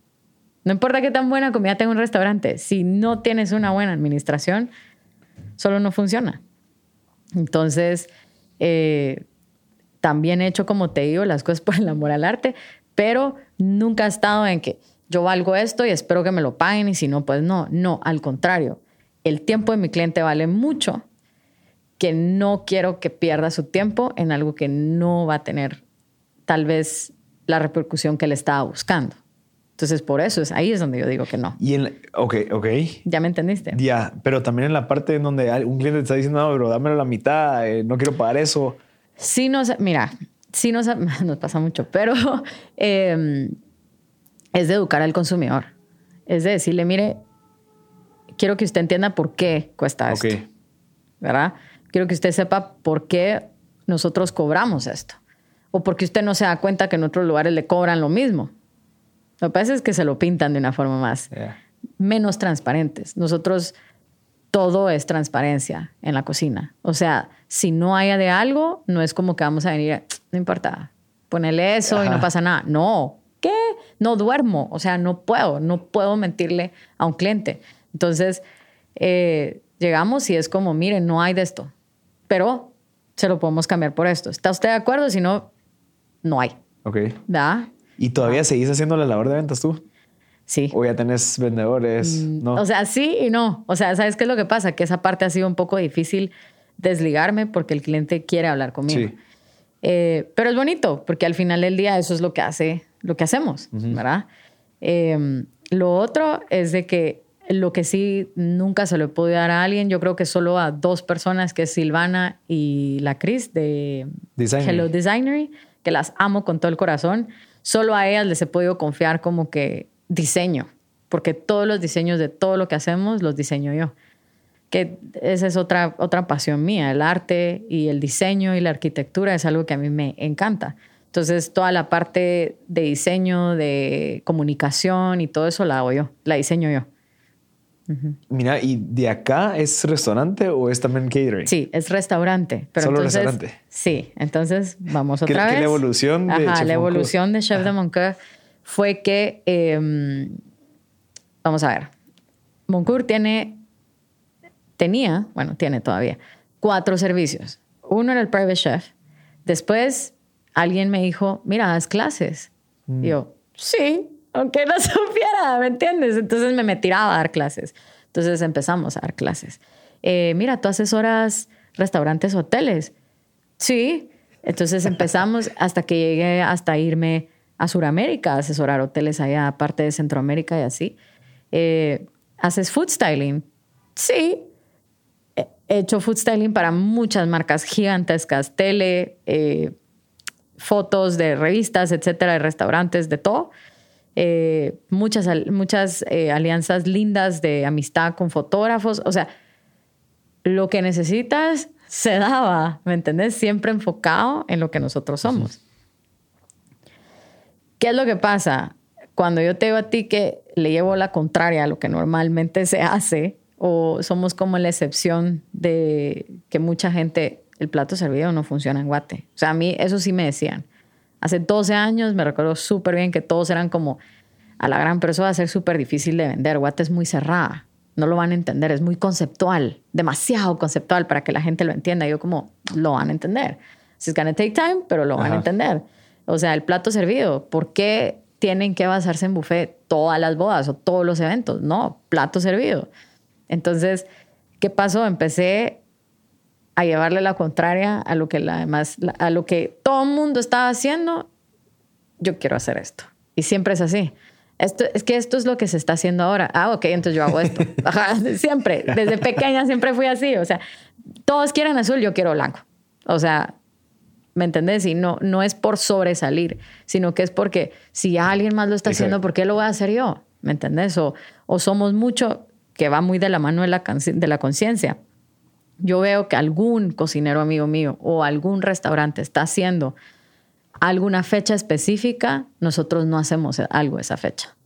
no importa qué tan buena comida tenga un restaurante, si no tienes una buena administración, solo no funciona. Entonces, eh, también he hecho, como te digo, las cosas por el amor al arte, pero nunca he estado en que yo valgo esto y espero que me lo paguen y si no, pues no, no, al contrario, el tiempo de mi cliente vale mucho que no quiero que pierda su tiempo en algo que no va a tener tal vez la repercusión que le estaba buscando. Entonces, por eso es ahí es donde yo digo que no. Y en, ok, ok. ¿Ya me entendiste? Ya, pero también en la parte en donde un cliente te está diciendo, no, pero dámelo la mitad, eh, no quiero pagar eso. Sí, nos, mira, sí nos, nos pasa mucho, pero eh, es de educar al consumidor. Es de decirle, mire, quiero que usted entienda por qué cuesta esto. ¿Verdad? Quiero que usted sepa por qué nosotros cobramos esto. O porque usted no se da cuenta que en otros lugares le cobran lo mismo. Lo que pasa es que se lo pintan de una forma más, menos transparentes. Nosotros, todo es transparencia en la cocina. O sea, si no haya de algo, no es como que vamos a venir, no importa, ponele eso y no pasa nada. No. No duermo, o sea, no puedo, no puedo mentirle a un cliente. Entonces, eh, llegamos y es como, miren, no hay de esto, pero se lo podemos cambiar por esto. ¿Está usted de acuerdo? Si no, no hay. Ok. ¿Da? ¿Y todavía seguís haciendo la labor de ventas tú? Sí. ¿O ya tenés vendedores? Mm, no. O sea, sí y no. O sea, ¿sabes qué es lo que pasa? Que esa parte ha sido un poco difícil desligarme porque el cliente quiere hablar conmigo. Sí. Eh, pero es bonito porque al final del día eso es lo que hace lo que hacemos, ¿verdad? Em, lo otro es de que lo que sí nunca se lo he podido dar a alguien, yo creo que solo a dos personas, que es Silvana y la Cris de Hello Designery, que las amo con todo el corazón, solo a ellas les he podido confiar como que diseño, porque todos los diseños de todo lo que hacemos los diseño yo. Que esa es otra, otra pasión mía, el arte y el diseño y la arquitectura es algo que a mí me encanta. Entonces, toda la parte de diseño, de comunicación y todo eso la hago yo, la diseño yo. Mira, ¿y de acá es restaurante o es también catering? Sí, es restaurante. Pero Solo entonces, restaurante. Sí, entonces vamos ¿Qué- otra vez. la evolución de Ajá, Chef la evolución de Chef de Ajá. Moncoeur fue que, eh, vamos a ver, Moncoeur tiene, tenía, bueno, tiene todavía, cuatro servicios. Uno era el private chef. Después alguien me dijo, mira, haz clases. Mm. Y yo, sí, aunque no supiera, ¿me entiendes? Entonces me metí a dar clases. Entonces empezamos a dar clases. Eh, mira, tú asesoras restaurantes, hoteles. Sí. Entonces empezamos hasta que llegué hasta irme a Sudamérica a asesorar hoteles allá, aparte de Centroamérica y así. Eh, ¿Haces food styling? Sí. He he hecho food styling para muchas marcas gigantescas, tele, eh, fotos de revistas, etcétera, de restaurantes, de todo. Eh, muchas muchas eh, alianzas lindas de amistad con fotógrafos. O sea, lo que necesitas se daba, ¿me entendés? Siempre enfocado en lo que nosotros somos. ¿Qué es lo que pasa? Cuando yo te digo a ti que le llevo la contraria a lo que normalmente se hace, o somos como la excepción de que mucha gente, el plato servido no funciona en Guate. O sea, a mí eso sí me decían. Hace 12 años me recuerdo súper bien que todos eran como, a la gran persona va a ser súper difícil de vender. Guate es muy cerrada. No lo van a entender. Es muy conceptual. Demasiado conceptual para que la gente lo entienda. Yo como, lo van a entender. It's gonna take time, pero lo van a Ajá. entender. O sea, el plato servido. ¿Por qué tienen que basarse en buffet todas las bodas o todos los eventos? No, plato servido. Entonces, ¿qué pasó? Empecé a llevarle la contraria a lo que la demás, a lo que todo el mundo estaba haciendo. Yo quiero hacer esto. Y siempre es así. Esto, es que esto es lo que se está haciendo ahora. Ah, ok, entonces yo hago esto. Ajá, siempre. Desde pequeña siempre fui así. O sea, todos quieren azul, yo quiero blanco. O sea, ¿me entendés? Y no, no es por sobresalir, sino que es porque si alguien más lo está Exacto. haciendo, ¿por qué lo voy a hacer yo? ¿Me entendés? O, o somos mucho, que va muy de la mano de la, de la conciencia. Yo veo que algún cocinero amigo mío o algún restaurante está haciendo alguna fecha específica, nosotros no hacemos algo esa fecha.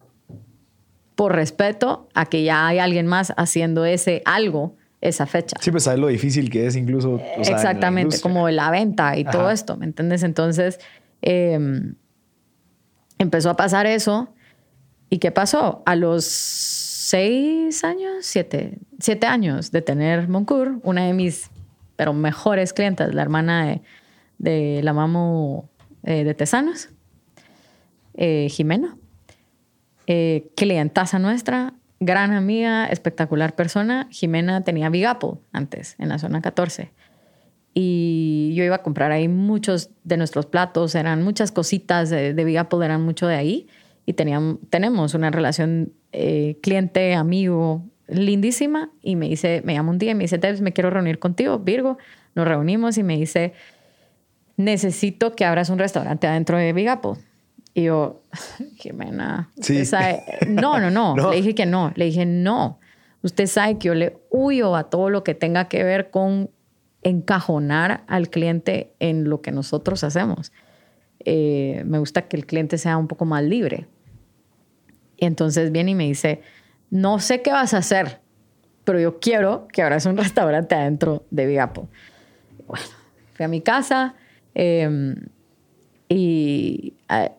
Por respeto a que ya hay alguien más haciendo ese algo esa fecha. Sí, pues sabes lo difícil que es incluso. o sea, en la Exactamente, como la venta y todo esto, ¿me entiendes? Entonces, eh, empezó a pasar eso. ¿Y qué pasó? A los seis años, siete, siete años de tener Moncour, una de mis pero mejores clientas, la hermana de, de la mamo eh, de Tesanos, eh, Jimena, eh, clientaza nuestra, gran amiga, espectacular persona. Jimena tenía Big Apple antes, en la zona 14. Y yo iba a comprar ahí muchos de nuestros platos, eran muchas cositas de, de Big Apple, eran mucho de ahí. Y teníamos, tenemos una relación eh, cliente-amigo lindísima. Y me dice, me llama un día y me dice, Debs, me quiero reunir contigo, Virgo. Nos reunimos y me dice, necesito que abras un restaurante adentro de Big Apple. Y yo, Jimena, Sí. sabe- No, no, no, No. Le dije que no. Le dije, no. Usted sabe que yo le huyo a todo lo que tenga que ver con encajonar al cliente en lo que nosotros hacemos. Eh, me gusta que el cliente sea un poco más libre. Y entonces viene y me dice, no sé qué vas a hacer, pero yo quiero que abras un restaurante adentro de Big Apple. Bueno, fui a mi casa eh, y a,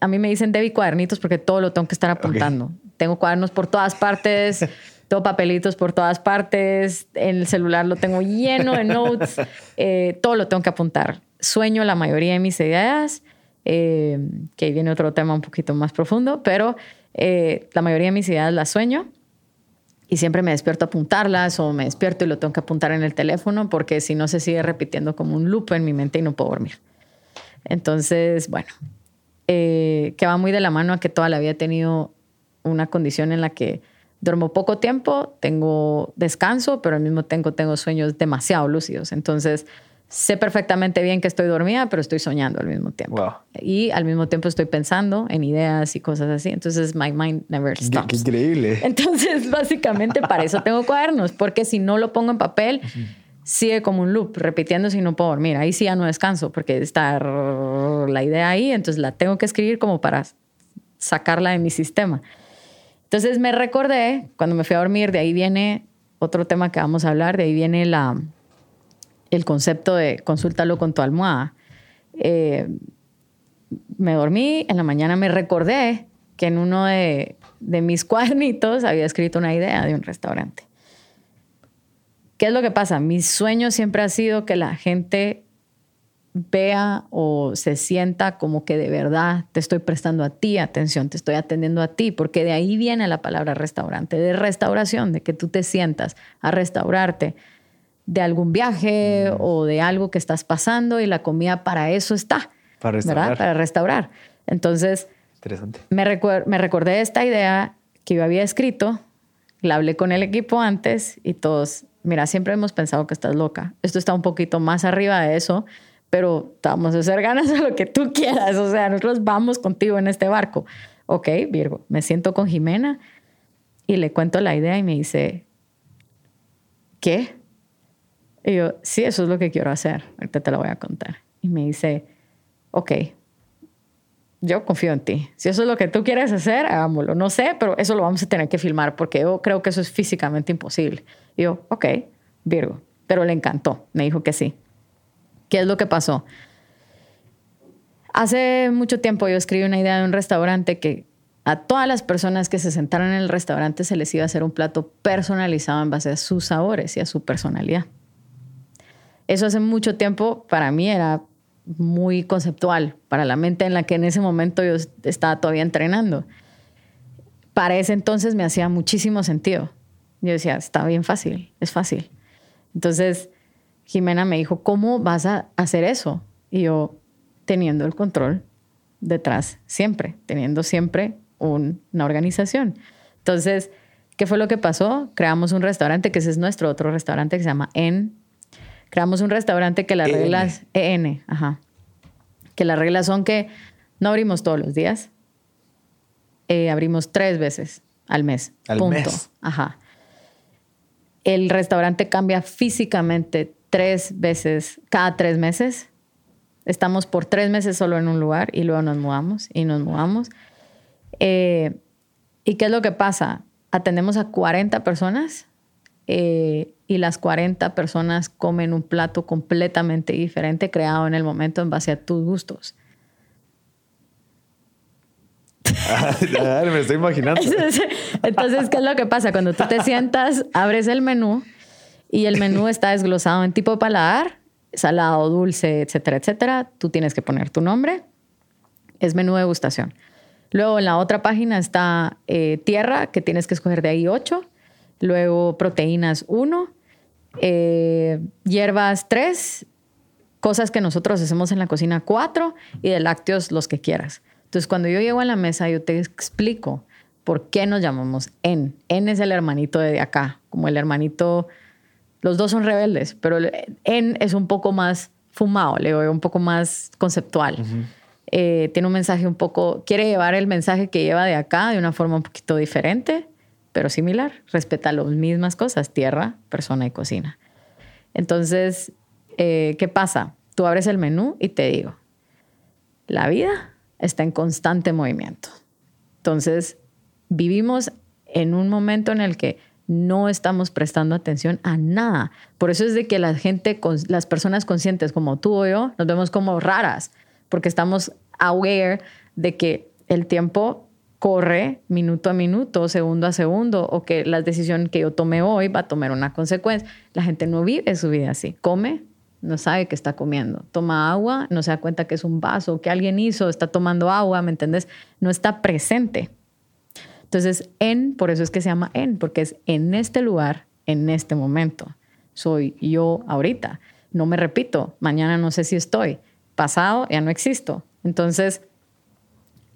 a mí me dicen Debbie cuadernitos porque todo lo tengo que estar apuntando. Tengo cuadernos por todas partes, tengo papelitos por todas partes, en el celular lo tengo lleno de notes, eh, todo lo tengo que apuntar. Sueño la mayoría de mis ideas, eh, que ahí viene otro tema un poquito más profundo, pero eh, la mayoría de mis ideas las sueño y siempre me despierto a apuntarlas o me despierto y lo tengo que apuntar en el teléfono porque si no se sigue repitiendo como un loop en mi mente y no puedo dormir. Entonces, bueno, eh, que va muy de la mano a que toda la vida he tenido una condición en la que duermo poco tiempo, tengo descanso, pero al mismo tiempo tengo sueños demasiado lúcidos. Entonces, sé perfectamente bien que estoy dormida, pero estoy soñando al mismo tiempo. Wow. Y al mismo tiempo estoy pensando en ideas y cosas así. Entonces, my mind never Qué, stops. qué increíble. Entonces, básicamente para eso tengo cuadernos, porque si no lo pongo en papel, sigue como un loop, repitiendo si no puedo dormir. Ahí sí ya no descanso, porque está la idea ahí, entonces la tengo que escribir como para sacarla de mi sistema. Entonces me recordé, cuando me fui a dormir, de ahí viene otro tema que vamos a hablar, de ahí viene la, el concepto de consúltalo con tu almohada. Eh, me dormí, en la mañana me recordé que en uno de, de mis cuadernitos había escrito una idea de un restaurante. ¿Qué es lo que pasa? Mi sueño siempre ha sido que la gente vea o se sienta como que de verdad te estoy prestando a ti atención, te estoy atendiendo a ti, porque de ahí viene la palabra restaurante, de restauración, de que tú te sientas a restaurarte de algún viaje o de algo que estás pasando y la comida para eso está, Para ¿verdad? restaurar. Para restaurar. Entonces, Interesante. me, recuer- me recordé esta idea que yo había escrito, la hablé con el equipo antes y todos, mira, siempre hemos pensado que estás loca. Esto está un poquito más arriba de eso, pero vamos a hacer ganas a lo que tú quieras. O sea, nosotros vamos contigo en este barco. Ok, Virgo, me siento con Jimena y le cuento la idea y me dice, ¿qué? Y yo, sí, eso es lo que quiero hacer. Ahorita te lo voy a contar. Y me dice, ok, yo confío en ti. Si eso es lo que tú quieres hacer, hagámoslo. No sé, pero eso lo vamos a tener que filmar porque yo creo que eso es físicamente imposible. Y yo, ok, Virgo. Pero le encantó. Me dijo que sí. ¿Qué es lo que pasó? Hace mucho tiempo yo escribí una idea de un restaurante que a todas las personas que se sentaran en el restaurante se les iba a hacer un plato personalizado en base a sus sabores y a su personalidad. Eso hace mucho tiempo para mí era muy conceptual para la mente en la que en ese momento yo estaba todavía entrenando. Para ese entonces me hacía muchísimo sentido. Yo decía, está bien fácil, es fácil. Entonces Jimena me dijo, ¿cómo vas a hacer eso? Y yo, teniendo el control detrás, siempre, teniendo siempre un- una organización. Entonces, ¿qué fue lo que pasó? Creamos un restaurante, que ese es nuestro otro restaurante que se llama En. Creamos un restaurante que las EN. reglas, EN, ajá. Que las reglas son que no abrimos todos los días, eh, abrimos tres veces al mes. Al punto. mes. Ajá. El restaurante cambia físicamente tres veces, cada tres meses. Estamos por tres meses solo en un lugar y luego nos mudamos y nos mudamos. Eh, ¿Y qué es lo que pasa? Atendemos a 40 personas eh, y las 40 personas comen un plato completamente diferente creado en el momento en base a tus gustos. Ah, me estoy imaginando. Entonces, ¿qué es lo que pasa? Cuando tú te sientas, abres el menú y el menú está desglosado en tipo de paladar, salado, dulce, etcétera, etcétera. Tú tienes que poner tu nombre. Es menú de degustación. Luego en la otra página está eh, tierra, que tienes que escoger de ahí 8. Luego proteínas 1. hierbas 3. Cosas que nosotros hacemos en la cocina 4. Y de lácteos los que quieras. Entonces cuando yo llego a la mesa yo te explico por qué nos llamamos En. En es el hermanito de acá, como el hermanito... Los dos son rebeldes, pero En es un poco más fumado, le digo, un poco más conceptual. Eh, tiene un mensaje un poco, quiere llevar el mensaje que lleva de acá de una forma un poquito diferente, pero similar. Respeta las mismas cosas, tierra, persona y cocina. Entonces, eh, ¿qué pasa? Tú abres el menú y te digo, la vida está en constante movimiento. Entonces, vivimos en un momento en el que no estamos prestando atención a nada. Por eso es de que la gente, las personas conscientes como tú o yo, nos vemos como raras, porque estamos aware de que el tiempo corre minuto a minuto, segundo a segundo, o que la decisión que yo tomé hoy va a tomar una consecuencia. La gente no vive su vida así. Come, no sabe que está comiendo. Toma agua, no se da cuenta que es un vaso que alguien hizo, está tomando agua, ¿me entiendes? No está presente. Entonces, en, por eso es que se llama en, porque es en este lugar, en este momento. Soy yo ahorita. No me repito, mañana no sé si estoy, pasado ya no existo. Entonces,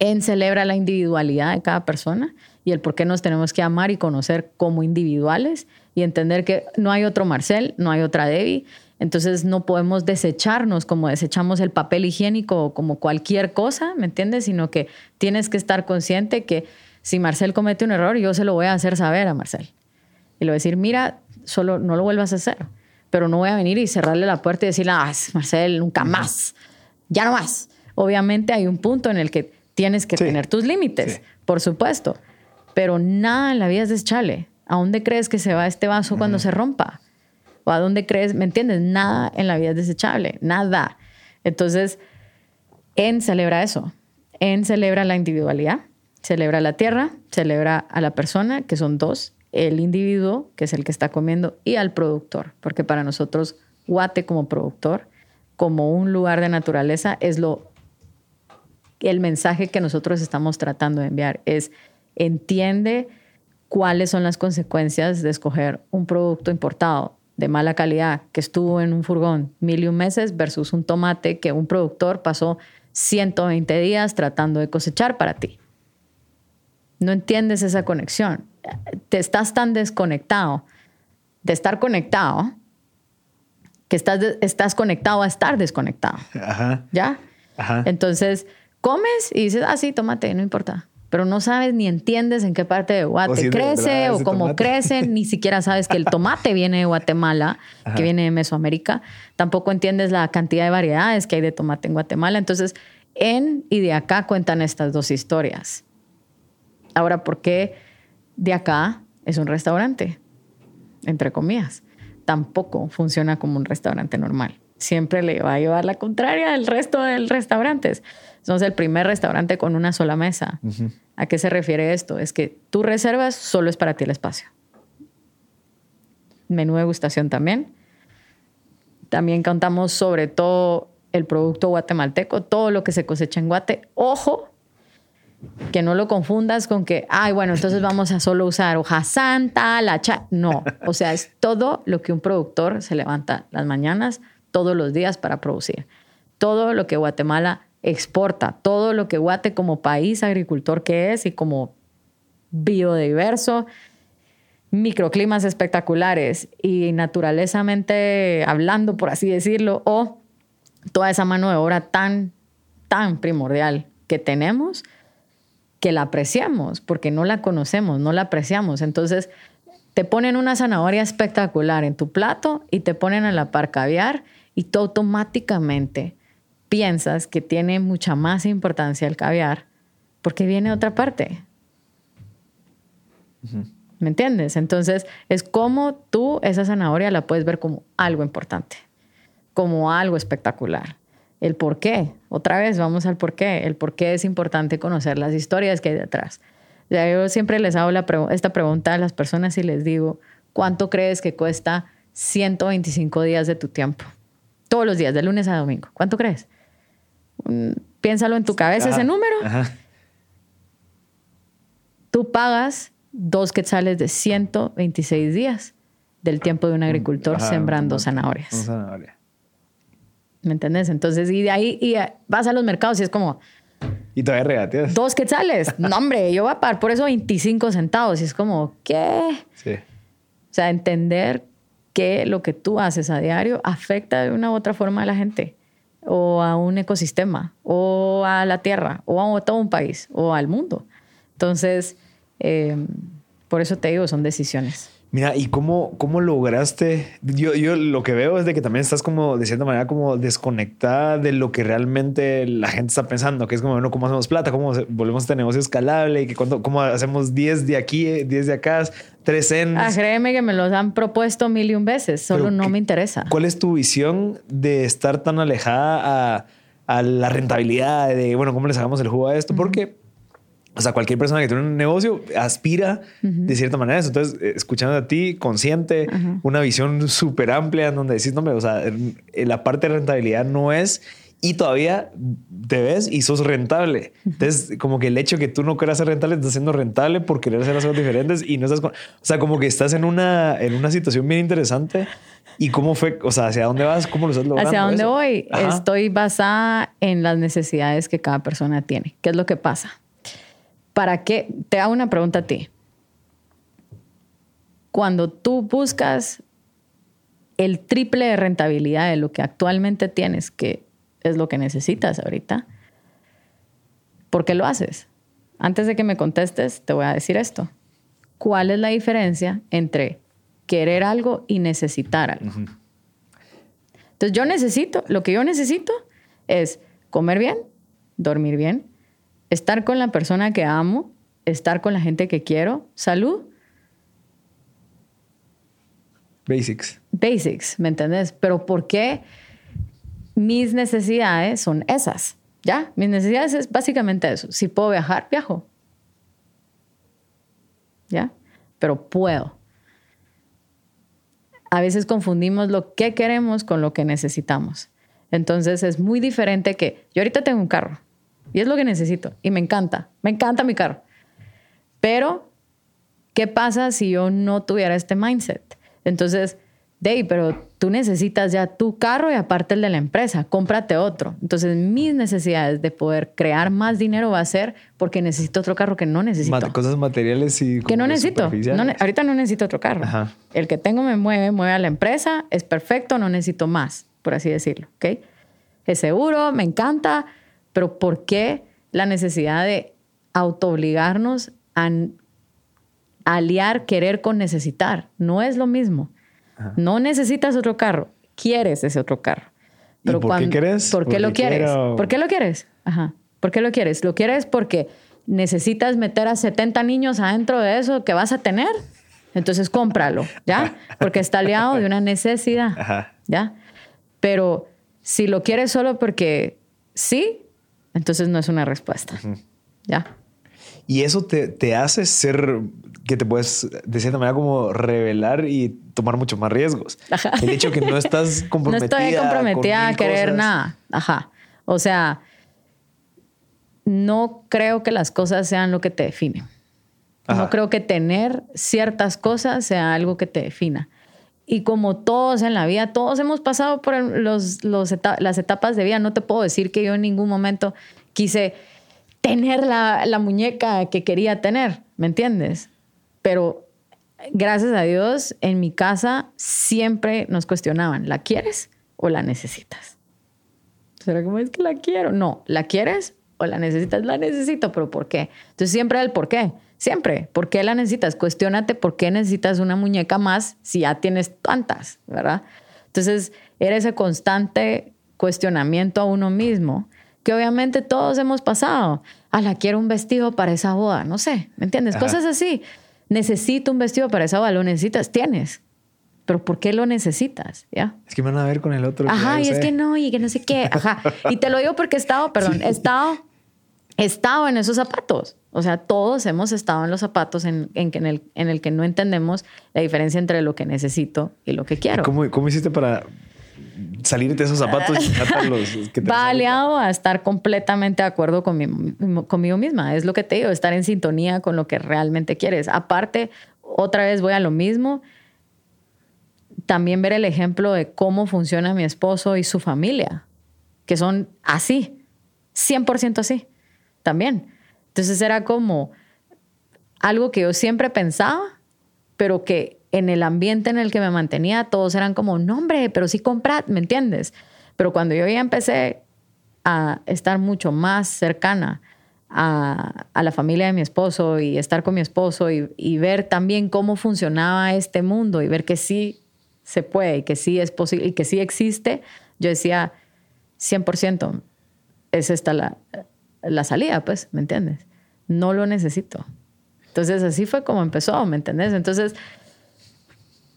en celebra la individualidad de cada persona y el por qué nos tenemos que amar y conocer como individuales y entender que no hay otro Marcel, no hay otra Debbie, Entonces no podemos desecharnos como desechamos el papel higiénico o como cualquier cosa, ¿me entiendes? Sino que tienes que estar consciente que si Marcel comete un error, yo se lo voy a hacer saber a Marcel. Y le voy a decir, mira, solo no lo vuelvas a hacer. Pero no voy a venir y cerrarle la puerta y decirle, ah, Marcel, nunca más. Ya no más. Obviamente hay un punto en el que tienes que tener tus límites, por supuesto. Pero nada en la vida es desechable. ¿A dónde crees que se va este vaso cuando se rompa? ¿O a dónde crees? ¿Me entiendes? Nada en la vida es desechable, nada. Entonces, en celebra eso. En celebra la individualidad, celebra la tierra, celebra a la persona, que son dos, el individuo, que es el que está comiendo, y al productor, porque para nosotros Guate como productor, como un lugar de naturaleza, es lo el mensaje que nosotros estamos tratando de enviar es entiende cuáles son las consecuencias de escoger un producto importado de mala calidad que estuvo en un furgón mil y un meses versus un tomate que un productor pasó 120 días tratando de cosechar para ti. No entiendes esa conexión. Te estás tan desconectado de estar conectado que estás, estás conectado a estar desconectado. ¿Ya? Entonces, comes y dices, ah, sí, tomate, no importa pero no sabes ni entiendes en qué parte de Guate crece o cómo crece, ni siquiera sabes que el tomate viene de Guatemala, que viene de Mesoamérica, tampoco entiendes la cantidad de variedades que hay de tomate en Guatemala. Entonces, en y de acá cuentan estas dos historias. Ahora, ¿por qué de acá es un restaurante? Entre comillas. Tampoco funciona como un restaurante normal. Siempre le va a llevar la contraria al resto de restaurantes. Somos el primer restaurante con una sola mesa. ¿A qué se refiere esto? Es que tú reservas, solo es para ti el espacio. Menú de degustación también. También contamos sobre todo el producto guatemalteco, todo lo que se cosecha en Guate. Ojo, que no lo confundas con que, ay, bueno, entonces vamos a solo usar hoja santa, la cha. No, o sea, es todo lo que un productor se levanta las mañanas, todos los días para producir. Todo lo que Guatemala exporta todo lo que Guate como país agricultor que es y como biodiverso, microclimas espectaculares y naturalezamente hablando, por así decirlo, o toda esa mano de obra tan, tan primordial que tenemos, que la apreciamos, porque no la conocemos, no la apreciamos. Entonces, te ponen una zanahoria espectacular en tu plato y te ponen a la par caviar y tú automáticamente piensas que tiene mucha más importancia el caviar porque viene de otra parte. ¿Me entiendes? Entonces es como tú esa zanahoria la puedes ver como algo importante, como algo espectacular. El por qué, otra vez vamos al por qué. El por qué es importante conocer las historias que hay detrás. Ya yo siempre les hago esta pregunta a las personas y les digo, ¿cuánto crees que cuesta 125 días de tu tiempo? Todos los días, de lunes a domingo. ¿Cuánto crees? Piénsalo en tu cabeza ese número. Tú pagas dos quetzales de 126 días del tiempo de un agricultor sembrando zanahorias. ¿Me entiendes? Entonces, y de ahí y vas a los mercados y es como... Y todavía regateas. Dos quetzales. no, hombre, yo voy a pagar por eso 25 centavos. Y es como, ¿qué? Sí. O sea, entender que lo que tú haces a diario afecta de una u otra forma a la gente o a un ecosistema, o a la tierra, o a todo un país, o al mundo. Entonces, eh, por eso te digo, son decisiones. Mira, ¿y cómo, cómo lograste? Yo, yo lo que veo es de que también estás como, de cierta manera, como desconectada de lo que realmente la gente está pensando, que es como, bueno, ¿cómo hacemos plata? ¿Cómo volvemos a este negocio escalable? ¿Y que cuando, cómo hacemos 10 de aquí, 10 de acá, 3 en... Ah, créeme que me los han propuesto mil y un veces, solo no me interesa. ¿Cuál es tu visión de estar tan alejada a, a la rentabilidad, de, bueno, ¿cómo le sacamos el jugo a esto? Porque o sea, cualquier persona que tiene un negocio aspira de cierta manera eso. Entonces, eh, escuchando a ti, consciente, una visión súper amplia en donde decís, no, o sea, la parte de rentabilidad no es y todavía te ves y sos rentable. Entonces, como que el hecho que tú no quieras ser rentable, estás siendo rentable por querer hacer las cosas diferentes y no estás con... O sea, como que estás en una, en una situación bien interesante. ¿Y cómo fue? O sea, ¿hacia dónde vas? ¿Cómo lo estás logrando? ¿Hacia dónde voy? Estoy basada en las necesidades que cada persona tiene. ¿Qué es lo que pasa? ¿Para qué? Te hago una pregunta a ti. Cuando tú buscas el triple de rentabilidad de lo que actualmente tienes, que es lo que necesitas ahorita, ¿por qué lo haces? Antes de que me contestes, te voy a decir esto. ¿Cuál es la diferencia entre querer algo y necesitar algo? Entonces yo necesito, lo que yo necesito es comer bien, dormir bien, estar con la persona que amo, estar con la gente que quiero, salud. Basics. Basics, ¿me entendés? Pero ¿por qué mis necesidades son esas? ¿Ya? Mis necesidades es básicamente eso. Si puedo viajar, viajo. ¿Ya? Pero puedo. A veces confundimos lo que queremos con lo que necesitamos. Entonces es muy diferente que yo ahorita tengo un carro y es lo que necesito y me encanta, me encanta mi carro. Pero, ¿qué pasa si yo no tuviera este mindset? Entonces, Dave, pero tú necesitas ya tu carro y aparte el de la empresa, cómprate otro. Entonces, mis necesidades de poder crear más dinero va a ser porque necesito otro carro que no necesito. cosas materiales y que no necesito. ahorita no necesito otro carro. El que tengo me mueve, mueve a la empresa, es perfecto, no necesito más, por así decirlo. ¿ok? Es seguro, me encanta, pero ¿por qué la necesidad de autoobligarnos a aliar querer con necesitar? No es lo mismo. No necesitas otro carro, quieres ese otro carro. Pero por qué quieres? ¿Por qué lo quieres? ¿Por qué lo quieres? Ajá. ¿Por qué lo quieres? ¿Lo quieres porque necesitas meter a 70 niños adentro de eso que vas a tener? Entonces cómpralo, ¿ya? Porque está aliado de una necesidad, ¿ya? Pero si lo quieres solo porque sí, entonces no es una respuesta, ¿ya? Y eso te, te hace ser que te puedes de cierta manera como revelar y tomar mucho más riesgos. El hecho que no estás comprometida. No estoy comprometida a querer nada. Ajá. O sea, no creo que las cosas sean lo que te definen. No creo que tener ciertas cosas sea algo que te defina. Y como todos en la vida, todos hemos pasado por los, las etapas de vida. No te puedo decir que yo en ningún momento quise tener la, la muñeca que quería tener, ¿me entiendes? Pero gracias a Dios, en mi casa siempre nos cuestionaban, ¿la quieres o la necesitas? ¿Será como es que la quiero? No, ¿la quieres o la necesitas? La necesito, pero ¿por qué? Entonces siempre el por qué. Siempre, ¿por qué la necesitas? Cuestiónate por qué necesitas una muñeca más si ya tienes tantas, ¿verdad? Entonces, era ese constante cuestionamiento a uno mismo que obviamente todos hemos pasado. Ah, la quiero un vestido para esa boda, no sé, ¿me entiendes? Cosas así necesito un vestido para esa boda, lo necesitas, tienes. Pero ¿por qué lo necesitas? ¿Ya? Es que me van a ver con el otro. Ajá, y es que no, y que no sé qué. Ajá. Y te lo digo porque he estado, perdón, he estado, estado en esos zapatos. O sea, todos hemos estado en los zapatos en, en, el, en el que no entendemos la diferencia entre lo que necesito y lo que quiero. ¿Cómo, cómo hiciste para salir de esos zapatos que Va aliado a estar completamente de acuerdo conmigo misma. Es lo que te digo, estar en sintonía con lo que realmente quieres. Aparte, otra vez voy a lo mismo. También ver el ejemplo de cómo funciona mi esposo y su familia, que son así, 100% así, también. Entonces era como algo que yo siempre pensaba, pero que en el ambiente en el que me mantenía, todos eran como, no hombre, pero sí comprad, ¿me entiendes? Pero cuando yo ya empecé a estar mucho más cercana a, la familia de mi esposo y estar con mi esposo y, y, ver también cómo funcionaba este mundo y ver que sí se puede y que sí es posible y que sí existe, yo decía, 100% es esta la, la salida, pues, ¿me entiendes? No lo necesito. Entonces así fue como empezó, ¿me entiendes? Entonces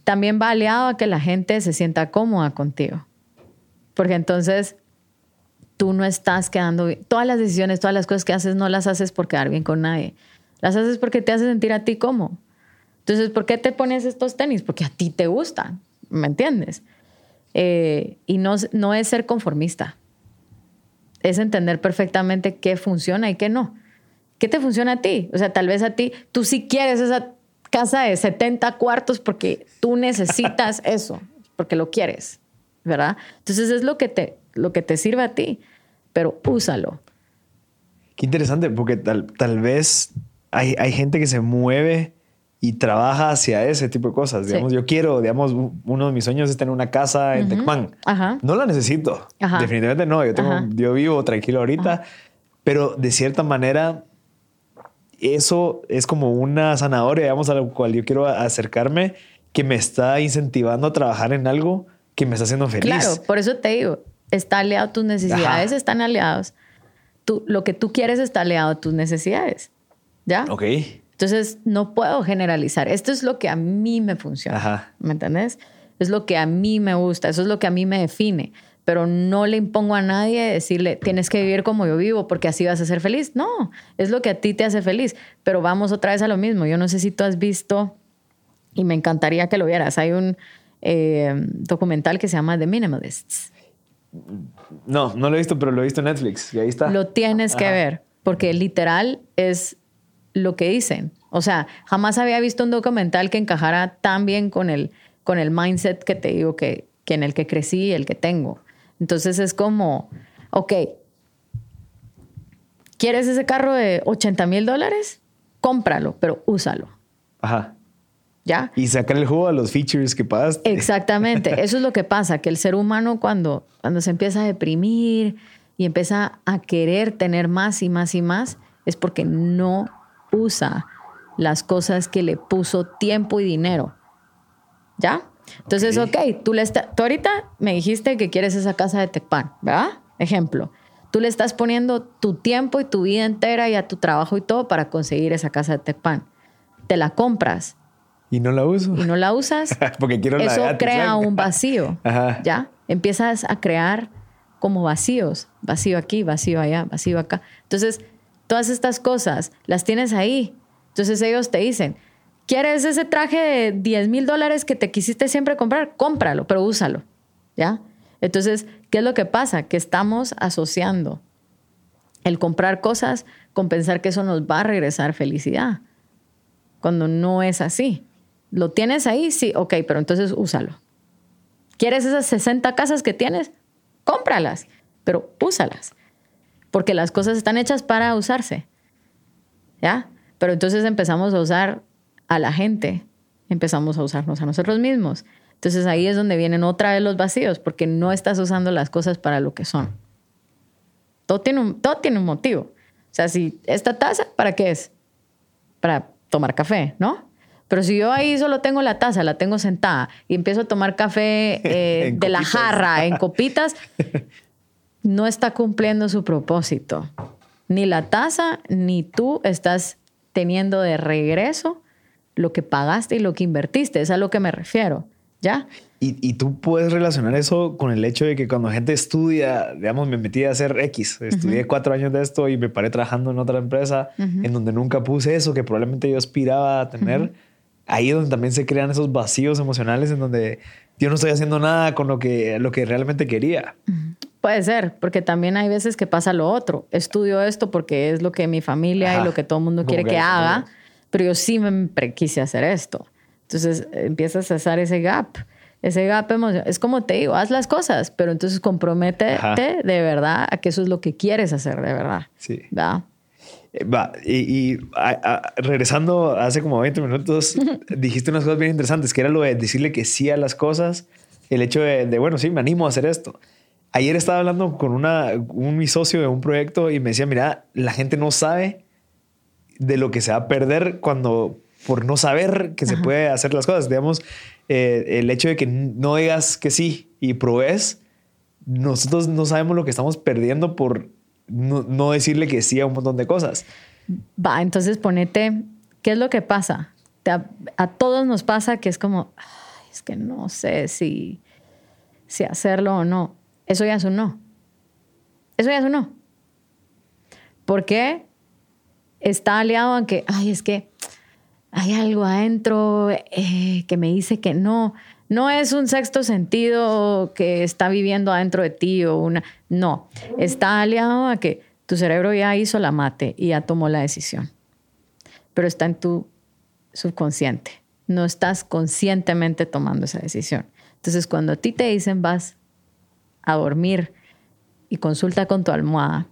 también va aliado a que la gente se sienta cómoda contigo. Porque entonces tú no estás quedando bien. Todas las decisiones, todas las cosas que haces, no las haces por quedar bien con nadie. Las haces porque te hace sentir a ti cómodo. Entonces, ¿por qué te pones estos tenis? Porque a ti te gustan. ¿Me entiendes? Eh, y no, no es ser conformista. Es entender perfectamente qué funciona y qué no. ¿Qué te funciona a ti? O sea, tal vez a ti, tú sí quieres esa casa de 70 cuartos porque tú necesitas eso, porque lo quieres, ¿verdad? Entonces es lo que te, lo que te sirve a ti, pero úsalo. Qué interesante, porque tal, tal vez hay, hay gente que se mueve y trabaja hacia ese tipo de cosas. Sí. Digamos, yo quiero, digamos, uno de mis sueños es tener una casa en Tecpan. Ajá. No la necesito. Ajá. Definitivamente no. Yo, tengo, Ajá. yo vivo tranquilo ahorita, pero de cierta manera eso es como una zanahoria, digamos, a la cual yo quiero acercarme, que me está incentivando a trabajar en algo que me está haciendo feliz. Claro, por eso te digo, está aliado tus necesidades, Ajá. están aliados. Tú, lo que tú quieres está aliado a tus necesidades. ¿Ya? Ok. Entonces, no puedo generalizar. Esto es lo que a mí me funciona. Ajá. ¿Me entendés? Es lo que a mí me gusta, eso es lo que a mí me define. Pero no le impongo a nadie decirle, tienes que vivir como yo vivo porque así vas a ser feliz. No, es lo que a ti te hace feliz. Pero vamos otra vez a lo mismo. Yo no sé si tú has visto, y me encantaría que lo vieras, hay un eh, documental que se llama The Minimalists. No, no lo he visto, pero lo he visto en Netflix y ahí está. Lo tienes que ver, porque literal es lo que dicen. O sea, jamás había visto un documental que encajara tan bien con el, con el mindset que te digo que, que en el que crecí y el que tengo. Entonces es como, ok, ¿quieres ese carro de 80 mil dólares? Cómpralo, pero úsalo. Ajá. ¿Ya? Y sacar el juego a los features que pagaste. Exactamente, eso es lo que pasa, que el ser humano cuando, cuando se empieza a deprimir y empieza a querer tener más y más y más, es porque no usa las cosas que le puso tiempo y dinero. ¿Ya? Entonces, Ok. ok, tú, le está- tú ahorita me dijiste que quieres esa casa de Tecpan, ¿verdad? Ejemplo, tú le estás poniendo tu tiempo y tu vida entera y a tu trabajo y todo para conseguir esa casa de Tecpan. Te la compras Y no la uso. y no la usas, Porque quiero eso crea un vacío. Ajá. ¿Ya? Empiezas a crear como vacíos. Vacío aquí, vacío allá, vacío acá. Entonces, todas estas cosas las tienes ahí. Entonces ellos te dicen, ¿quieres ese traje de 10 mil dólares que te quisiste siempre comprar? Cómpralo, pero úsalo. ¿Ya? Entonces, ¿qué es lo que pasa? Que estamos asociando el comprar cosas con pensar que eso nos va a regresar felicidad cuando no es así. ¿Lo tienes ahí? Sí, ok, pero entonces úsalo. ¿Quieres esas 60 casas que tienes? Cómpralas, pero úsalas. Porque las cosas están hechas para usarse. ¿Ya? Pero entonces empezamos a usar a la gente, empezamos a usarnos a nosotros mismos. Entonces ahí es donde vienen otra vez los vacíos, porque no estás usando las cosas para lo que son. Todo tiene un, todo tiene un motivo. O sea, si esta taza, ¿para qué es? Para tomar café, ¿no? Pero si yo ahí solo tengo la taza, la tengo sentada y empiezo a tomar café eh, de la jarra, en copitas, no está cumpliendo su propósito. Ni la taza, ni tú estás teniendo de regreso lo que pagaste y lo que invertiste. Es a lo que me refiero. ¿Ya? Y, y tú puedes relacionar eso con el hecho de que cuando gente estudia, digamos, me metí a hacer X, estudié cuatro años de esto y me paré trabajando en otra empresa en donde nunca puse eso que probablemente yo aspiraba a tener. Ahí es donde también se crean esos vacíos emocionales en donde yo no estoy haciendo nada con lo que, lo que realmente quería. Puede ser, porque también hay veces que pasa lo otro. Estudio esto porque es lo que mi familia Ajá. y lo que todo el mundo quiere que haga, pero yo sí me quise hacer esto. Entonces empiezas a hacer ese gap. Ese gap emocional. Es como te digo, haz las cosas, pero entonces comprométete Ajá. de verdad a que eso es lo que quieres hacer de verdad. Sí. ¿Va? Eh, Va, y, y, a- a- regresando hace como 20 minutos, dijiste unas cosas bien interesantes, que era lo de decirle que sí a las cosas, el hecho de, de, bueno, sí, me animo a hacer esto. Ayer estaba hablando con una, un mi socio de un proyecto y me decía, mira, la gente no sabe de lo que se va a perder cuando, por no saber que se puede hacer las cosas. Digamos, eh, el hecho de que no digas que sí y probes, nosotros no sabemos lo que estamos perdiendo por no, no decirle que sí a un montón de cosas. Va, entonces ponete, ¿qué es lo que pasa? Te- a, a todos nos pasa que es como, "Ay, es que no sé si, si hacerlo o no. Eso ya es un no. Eso ya es un no. ¿Por qué? Está aliado a que, ay, es que hay algo adentro eh, que me dice que no. No es un sexto sentido que está viviendo adentro de ti o una. No. Está aliado a que tu cerebro ya hizo la mate y ya tomó la decisión. Pero está en tu subconsciente. No estás conscientemente tomando esa decisión. Entonces, cuando a ti te dicen vas a dormir y consulta con tu almohada,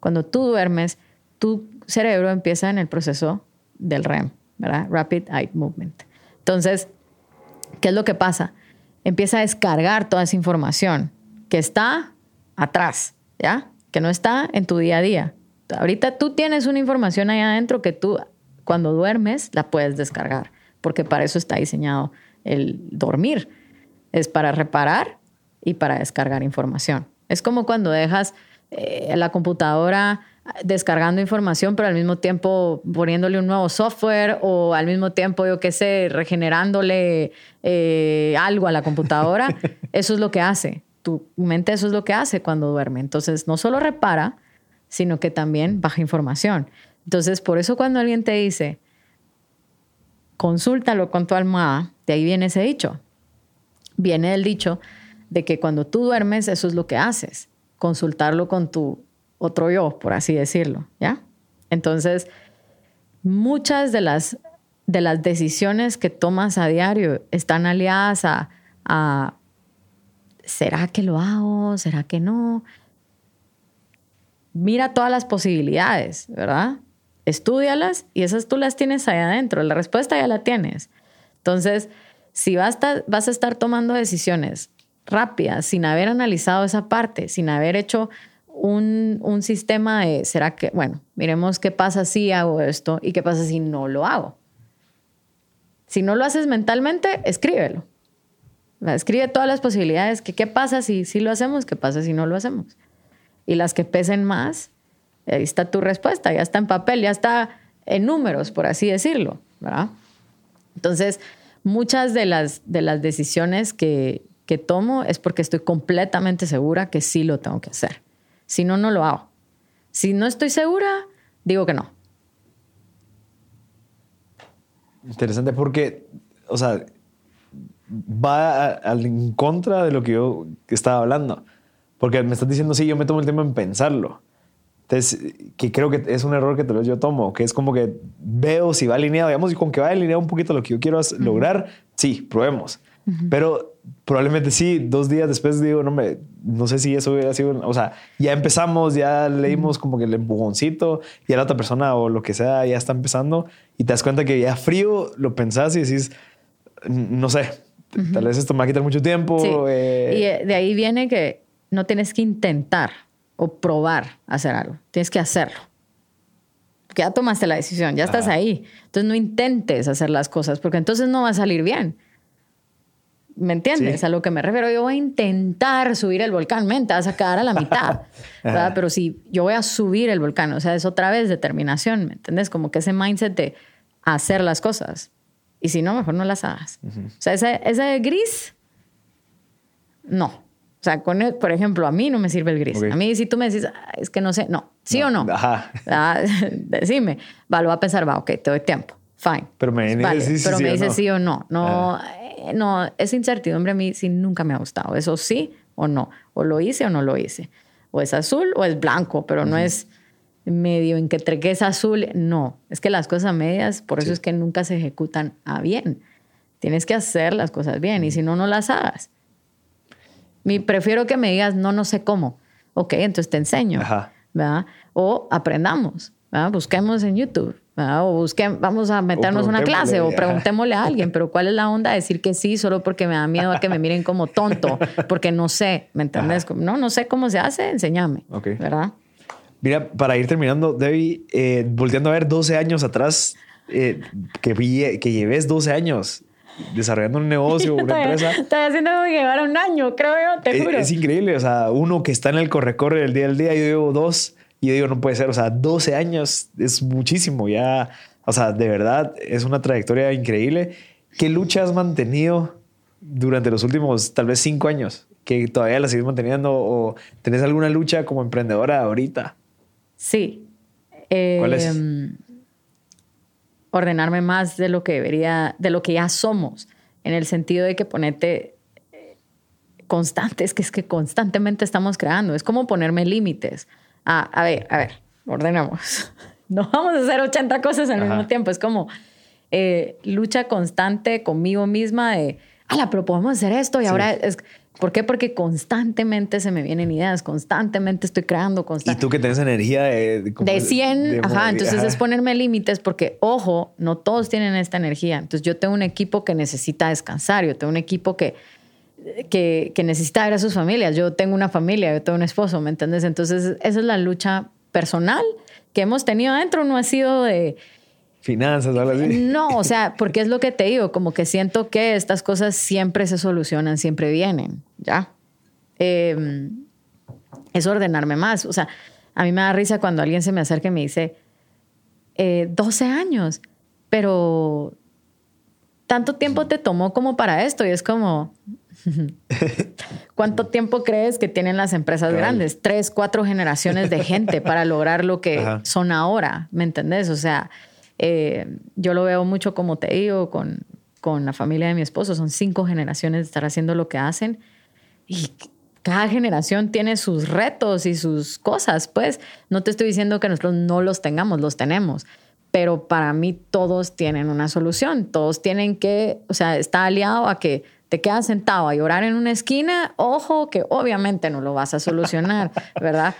cuando tú duermes, tu cerebro empieza en el proceso del REM, ¿verdad? Rapid Eye Movement. Entonces, ¿qué es lo que pasa? Empieza a descargar toda esa información que está atrás, ¿ya? Que no está en tu día a día. Ahorita tú tienes una información ahí adentro que tú cuando duermes la puedes descargar, porque para eso está diseñado el dormir. Es para reparar y para descargar información. Es como cuando dejas eh, la computadora descargando información, pero al mismo tiempo poniéndole un nuevo software o al mismo tiempo, yo qué sé, regenerándole eh, algo a la computadora. eso es lo que hace. Tu mente eso es lo que hace cuando duerme. Entonces, no solo repara, sino que también baja información. Entonces, por eso cuando alguien te dice, consúltalo con tu almohada, de ahí viene ese dicho. Viene el dicho de que cuando tú duermes, eso es lo que haces, consultarlo con tu otro yo, por así decirlo, ¿ya? Entonces, muchas de las, de las decisiones que tomas a diario están aliadas a, a, ¿será que lo hago? ¿Será que no? Mira todas las posibilidades, ¿verdad? Estúdialas y esas tú las tienes ahí adentro. La respuesta ya la tienes. Entonces, si vas a, vas a estar tomando decisiones rápidas, sin haber analizado esa parte, sin haber hecho un, sistema de, ¿será que, bueno, miremos qué pasa si hago esto y qué pasa si no lo hago? Si no lo haces mentalmente, escríbelo. Escribe todas las posibilidades, que qué pasa si, si lo hacemos, qué pasa si no lo hacemos. Y las que pesen más, ahí está tu respuesta, ya está en papel, ya está en números, por así decirlo, ¿verdad? Entonces, muchas de las, de las decisiones que, que tomo es porque estoy completamente segura que sí lo tengo que hacer. Si no, no lo hago. Si no estoy segura, digo que no. Interesante porque, o sea, va en contra de lo que yo estaba hablando. Porque me estás diciendo, sí, yo me tomo el tiempo en pensarlo. Entonces, que creo que es un error que tal vez yo tomo, que es como que veo si va alineado, digamos, y con que va alineado un poquito lo que yo quiero lograr, sí, probemos. Pero probablemente sí, dos días después digo, no, me, no sé si eso hubiera sido, o sea, ya empezamos, ya leímos como que el empujoncito y a la otra persona o lo que sea ya está empezando y te das cuenta que ya frío lo pensás y decís, no sé, tal vez esto me va a quitar mucho tiempo. Eh". Y eh, de ahí viene que no tienes que intentar o probar hacer algo, tienes que hacerlo. Porque ya tomaste la decisión, ya estás ahí. Entonces no intentes hacer las cosas porque entonces no va a salir bien. ¿Me entiendes? A lo que me refiero. Yo voy a intentar subir el volcán. Mente, vas a quedar a la mitad. ¿verdad? Pero si yo voy a subir el volcán, o sea, es otra vez determinación. ¿Me entiendes? Como que ese mindset de hacer las cosas. Y si no, mejor no las hagas. O sea, ese, ese gris, no. O sea, con por ejemplo, a mí no me sirve el gris. A mí, si tú me decís, es que no sé, no, sí o no. Ajá. Decime, va, lo va a pensar, va, ok, te doy tiempo, fine. Pero me, vale, sí, pero me dices sí o no. No, no, esa incertidumbre a mí sí nunca me ha gustado. Eso sí o no. O lo hice o no lo hice. O es azul o es blanco, pero no es medio en que entre que es azul. No, es que las cosas medias, por eso es que nunca se ejecutan a bien. Tienes que hacer las cosas bien y si no, no las hagas. Mi, prefiero que me digas, no, no sé cómo. Ok, entonces te enseño. ¿verdad? O aprendamos. Busquemos en YouTube. O busquen, vamos a meternos una clase o preguntémosle a alguien, pero ¿cuál es la onda de decir que sí solo porque me da miedo a que me miren como tonto? Porque no sé, ¿me entiendes? No, no sé cómo se hace, enséñame. ¿Verdad? Mira, para ir terminando, Debbie, eh, volteando a ver 12 años atrás, eh, que, que lleves 12 años desarrollando un negocio, una empresa. Estoy haciendo llevar un año, creo yo, te es, juro. Es increíble, o sea, uno que está en el corre-corre del día al día, yo llevo dos y yo digo, no puede ser, o sea, 12 años es muchísimo ya. O sea, de verdad es una trayectoria increíble. ¿Qué lucha has mantenido durante los últimos tal vez cinco años? ¿Que todavía la sigues manteniendo o tenés alguna lucha como emprendedora ahorita? Sí. ¿Cuál es? Em, ordenarme más de lo que debería, de lo que ya somos, en el sentido de que ponerte eh, constantes, que es que constantemente estamos creando. Es como ponerme límites. Ah, a ver, a ver, ordenamos. No vamos a hacer 80 cosas al mismo tiempo. Es como eh, lucha constante conmigo misma de, ala, pero podemos hacer esto y ahora es ¿Por qué? Porque constantemente se me vienen ideas, constantemente estoy creando, Y constantemente. tú que tienes energía de... De 100, de- ajá, entonces ajá. es ponerme límites porque, ojo, no todos tienen esta energía. Entonces yo tengo un equipo que necesita descansar, yo tengo un equipo que, que, que necesita ver a sus familias, yo tengo una familia, yo tengo un esposo, ¿me entiendes? Entonces esa es la lucha personal que hemos tenido adentro, no ha sido de... Finanzas algo así. No, o sea, porque es lo que te digo, como que siento que estas cosas siempre se solucionan, siempre vienen, ¿ya? Eh, es ordenarme más. O sea, a mí me da risa cuando alguien se me acerca y me dice, eh, 12 años, pero tanto tiempo te tomó como para esto y es como... ¿Cuánto tiempo crees que tienen las empresas grandes? Tres, cuatro generaciones de gente para lograr lo que Ajá. son ahora, ¿me entendés? O sea, eh, yo lo veo mucho como te digo con, con la familia de mi esposo, son cinco generaciones de estar haciendo lo que hacen. Y cada generación tiene sus retos y sus cosas, pues. No te estoy diciendo que nosotros no los tengamos, los tenemos, pero para mí todos tienen una solución, todos tienen que, o sea, está aliado a que te quedas sentado a llorar en una esquina, ojo que obviamente no lo vas a solucionar, ¿verdad?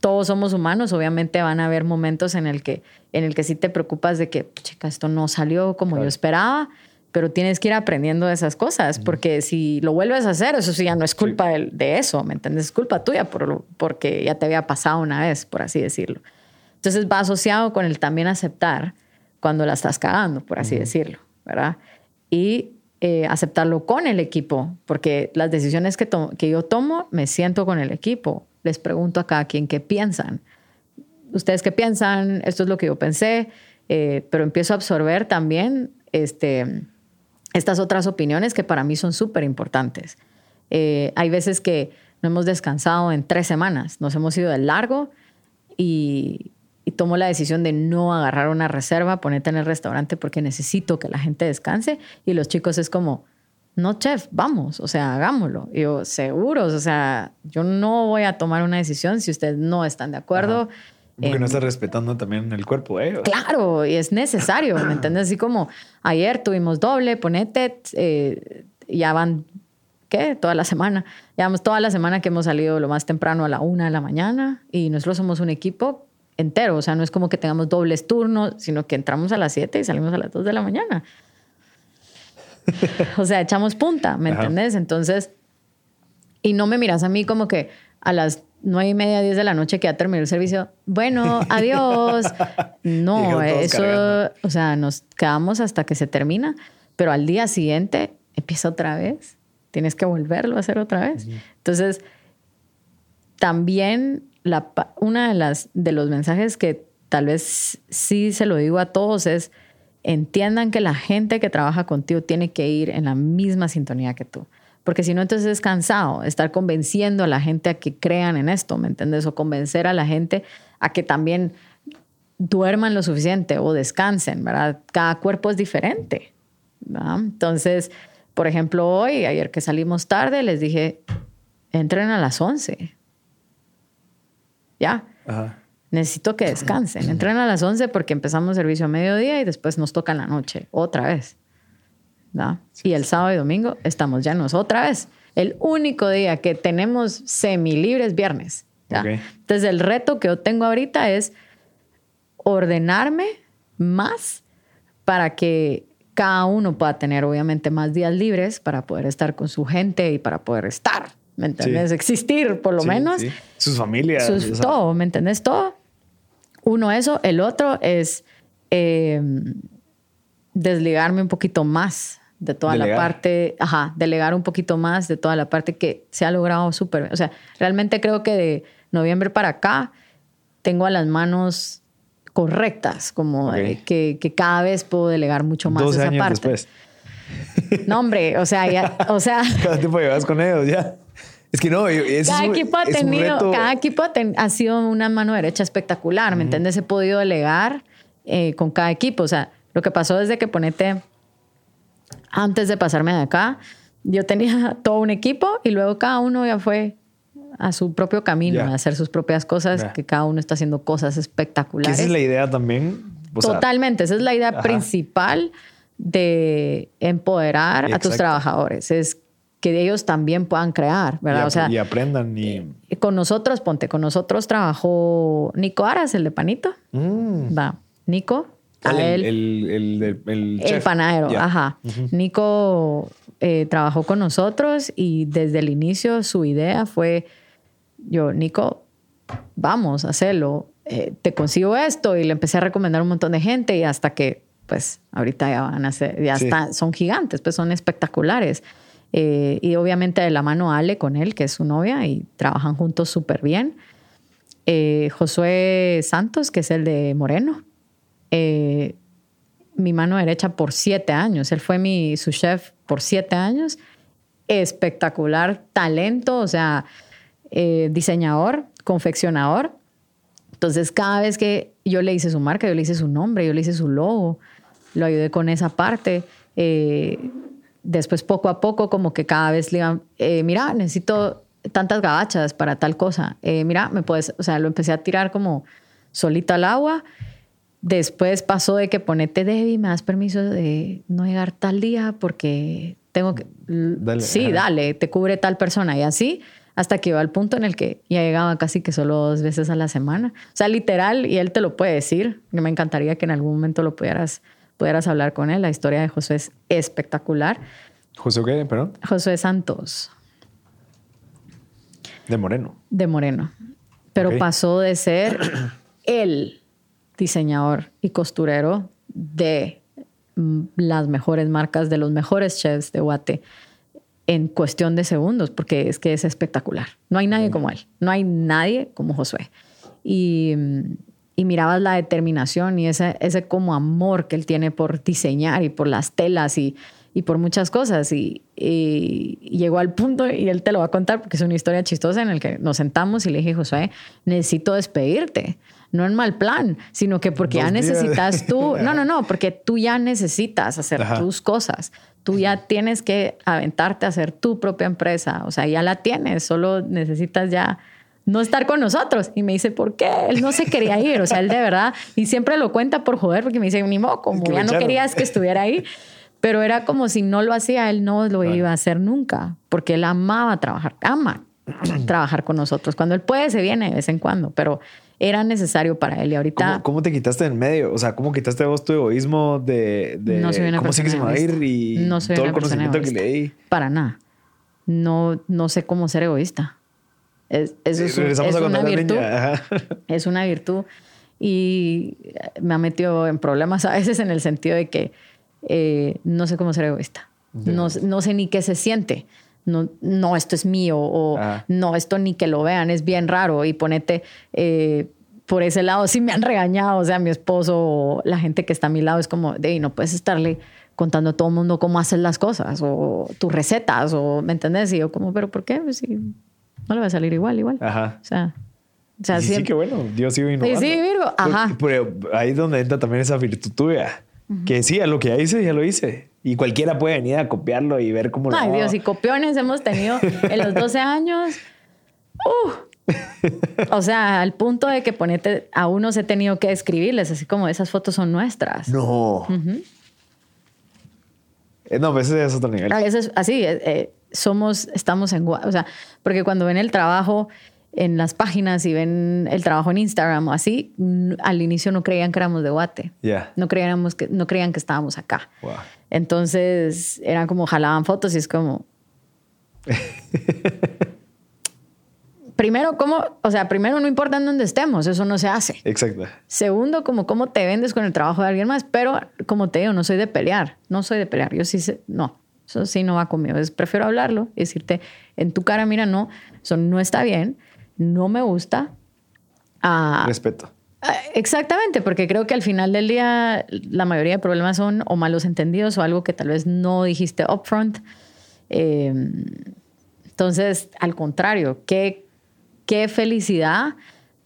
Todos somos humanos, obviamente van a haber momentos en el que en el que sí te preocupas de que, chica, esto no salió como yo esperaba, pero tienes que ir aprendiendo de esas cosas, porque si lo vuelves a hacer, eso sí ya no es culpa del- de, eso, ¿me entiendes? Es culpa tuya por porque ya te había pasado una vez, por así decirlo. Entonces va asociado con el también aceptar cuando la estás cagando, por así decirlo, ¿verdad? Y eh, aceptarlo con el equipo, porque las decisiones que, que yo tomo, me siento con el equipo, les pregunto a cada quien qué piensan. ¿Ustedes qué piensan? Esto es lo que yo pensé, eh, pero empiezo a absorber también este, estas otras opiniones que para mí son súper importantes. Eh, hay veces que no hemos descansado en tres semanas, nos hemos ido de largo y, y tomo la decisión de no agarrar una reserva, ponerte en el restaurante porque necesito que la gente descanse y los chicos es como, no, chef, vamos, o sea, hagámoslo. Y yo, seguros, o sea, yo no voy a tomar una decisión si ustedes no están de acuerdo. Porque no estás respetando también el cuerpo de ellos. Claro, y es necesario, ¿me entiendes? Así como ayer tuvimos doble, ponete, eh, ya van, ¿qué? Toda la semana. Llevamos toda la semana que hemos salido lo más temprano a la una de la mañana y nosotros somos un equipo entero, o sea, no es como que tengamos dobles turnos, sino que entramos a las 7 y salimos a las 2 de la mañana. o sea, echamos punta, ¿me Ajá. entendés? Entonces, y no me miras a mí como que a las nueve y media, diez de la noche que ya terminó el servicio. Bueno, adiós. No, eso, cargando. o sea, nos quedamos hasta que se termina, pero al día siguiente empieza otra vez. Tienes que volverlo a hacer otra vez. Entonces, también la, una de las de los mensajes que tal vez sí se lo digo a todos es entiendan que la gente que trabaja contigo tiene que ir en la misma sintonía que tú. Porque si no, entonces es cansado estar convenciendo a la gente a que crean en esto, ¿me entiendes? O convencer a la gente a que también duerman lo suficiente o descansen, ¿verdad? Cada cuerpo es diferente. Entonces, por ejemplo, hoy, ayer que salimos tarde, les dije, entren a las 11. Ya, Ajá. necesito que descansen. Entren a las 11 porque empezamos servicio a mediodía y después nos toca en la noche, otra vez. ¿verdad? Y el sábado y domingo estamos llenos otra vez. El único día que tenemos semi libre es viernes. Entonces, el reto que yo tengo ahorita es ordenarme más para que cada uno pueda tener obviamente más días libres para poder estar con su gente y para poder estar, ¿me entiendes? Sí. Existir por lo Sí, menos. sí. Sus familias. Sus- o sea, todo, ¿me entendés? Todo. Uno eso, el otro es eh, desligarme un poquito más de toda Delegar. la parte, ajá, delegar un poquito más de toda la parte que se ha logrado súper. O sea, realmente creo que de noviembre para acá tengo a las manos correctas, como que, que cada vez puedo delegar mucho más 12 esa años parte. después. No, hombre, o sea, ya, o sea, Cada tiempo llevas con ellos ya. Es que no, es cada un- equipo ha tenido, cada equipo ha, ten- ha sido una mano derecha espectacular, ¿me entiendes? He podido delegar eh, con cada equipo. O sea, lo que pasó desde que ponete, antes de pasarme de acá, yo tenía todo un equipo y luego cada uno ya fue a su propio camino, a hacer sus propias cosas, que cada uno está haciendo cosas espectaculares. esa es la idea también. o sea, Totalmente, esa es la idea Ajá. principal de empoderar a tus trabajadores. Es que ellos también puedan crear, ¿verdad? Y, o sea, y aprendan y... con nosotros, ponte, con nosotros trabajó Nico Aras, el de Panito. Mm. Va, Nico. A el, él, el, el, el, el panadero, Ya. ajá. Nico eh, trabajó con nosotros y desde el inicio su idea fue, yo, Nico, vamos a hacerlo, Eh, te consigo esto y le empecé a recomendar a un montón de gente y hasta que, pues, ahorita ya van a ser, ya Sí. está- son gigantes, pues son espectaculares. Eh, y obviamente de la mano Ale con él, que es su novia, y trabajan juntos súper bien. Eh, Josué Santos, que es el de Moreno. Eh, mi mano derecha por siete años. Él fue mi, su chef por siete años. Espectacular talento, o sea, eh, diseñador, confeccionador. Entonces, cada vez que yo le hice su marca, yo le hice su nombre, yo le hice su logo, lo ayudé con esa parte. Eh, después, poco a poco, como que cada vez le iban, eh, mira, necesito tantas gabachas para tal cosa. Eh, mira, me puedes, o sea, lo empecé a tirar como solito al agua. Después pasó de que ponete Debbie, me das permiso de no llegar tal día porque tengo que... Dale, sí, ajá. dale, te cubre tal persona y así hasta que iba al punto en el que ya llegaba casi que solo dos veces a la semana. O sea, literal, y él te lo puede decir, que me encantaría que en algún momento lo pudieras, pudieras hablar con él. La historia de Josué es espectacular. José, ¿qué? Perdón. Josué Santos, De Moreno. de Moreno. Pero pasó de ser el diseñador y costurero de mm, las mejores marcas, de los mejores chefs de Guate en cuestión de segundos, porque es que es espectacular. No hay nadie como él, no hay nadie como Josué. Y, mm, y mirabas la determinación y ese, ese como amor que él tiene por diseñar y por las telas y, y por muchas cosas. Y, y- y llegó al punto, y él te lo va a contar porque es una historia chistosa en el que nos sentamos y le dije, Josué, necesito despedirte. No en mal plan, sino que porque ya días. necesitas tú. No, no, no, porque tú ya necesitas hacer Ajá. tus cosas. Tú ya tienes que aventarte a hacer tu propia empresa. O sea, ya la tienes, solo necesitas ya no estar con nosotros. Y me dice, ¿por qué? Él no se quería ir. O sea, él de verdad, y siempre lo cuenta por joder, porque me dice, ni modo, como Que ya no querías que estuviera ahí. Pero era como si no lo hacía, él no lo iba a hacer nunca, porque él amaba trabajar, ama trabajar con nosotros. Cuando él puede, se viene de vez en cuando, pero era necesario para él. Y ahorita... ¿Cómo, cómo te quitaste en medio? O sea, ¿cómo quitaste vos tu egoísmo de, de No soy una cómo sé que se me va a ir y. No soy todo el conocimiento que egoísta. leí? Para nada. No, no sé cómo ser egoísta. Es, eso es, un- Regresamos es a cuando una virtud. niña. Es una virtud. Y me ha metido en problemas a veces en el sentido de que eh, no sé cómo ser egoísta. No, no sé ni qué se siente. No, no, esto es mío o Ajá. no, esto ni que lo vean, es bien raro. Y ponete eh, por ese lado, sí me han regañado, o sea, mi esposo o la gente que está a mi lado es como, de no puedes estarle contando a todo el mundo cómo haces las cosas o tus recetas o, ¿me entendés? Y yo como, pero ¿por qué? Pues sí, no le va a salir igual, igual. Ajá. O sea, o sea Y sí, que bueno, Dios sigue innovando. sí, Virgo, ajá. Pero, pero ahí es donde entra también esa virtud tuya. Que sí, a lo que ya hice, ya lo hice. Y cualquiera puede venir a copiarlo y ver cómo lo Ay. Dios, y copiones hemos tenido en los 12 años. Uh. O sea, al punto de que ponete, a unos he tenido que escribirles, así como esas fotos son nuestras. No. Eh, No, pues ese es otro nivel. Ah, eso es así, eh, eh, somos, estamos en, o sea, porque cuando ven el trabajo en las páginas y ven el trabajo en Instagram o así, al inicio no creían que éramos de Guate. Ya. No creíamos que, no creían que estábamos acá. Wow. Entonces eran como jalaban fotos y es como. primero, ¿cómo? O sea, primero, no importa en dónde estemos, eso no se hace. Exacto. Segundo, como cómo te vendes con el trabajo de alguien más. Pero, como te digo, no soy de pelear. No soy de pelear. Yo sí sé, no. Eso sí no va conmigo. Es, prefiero hablarlo y decirte en tu cara, mira, no, eso no está bien, no me gusta. Ah, Respeto. Ah, Exactamente, porque creo que al final del día la mayoría de problemas son o malos entendidos o algo que tal vez no dijiste upfront. Eh, entonces, al contrario, qué, qué felicidad.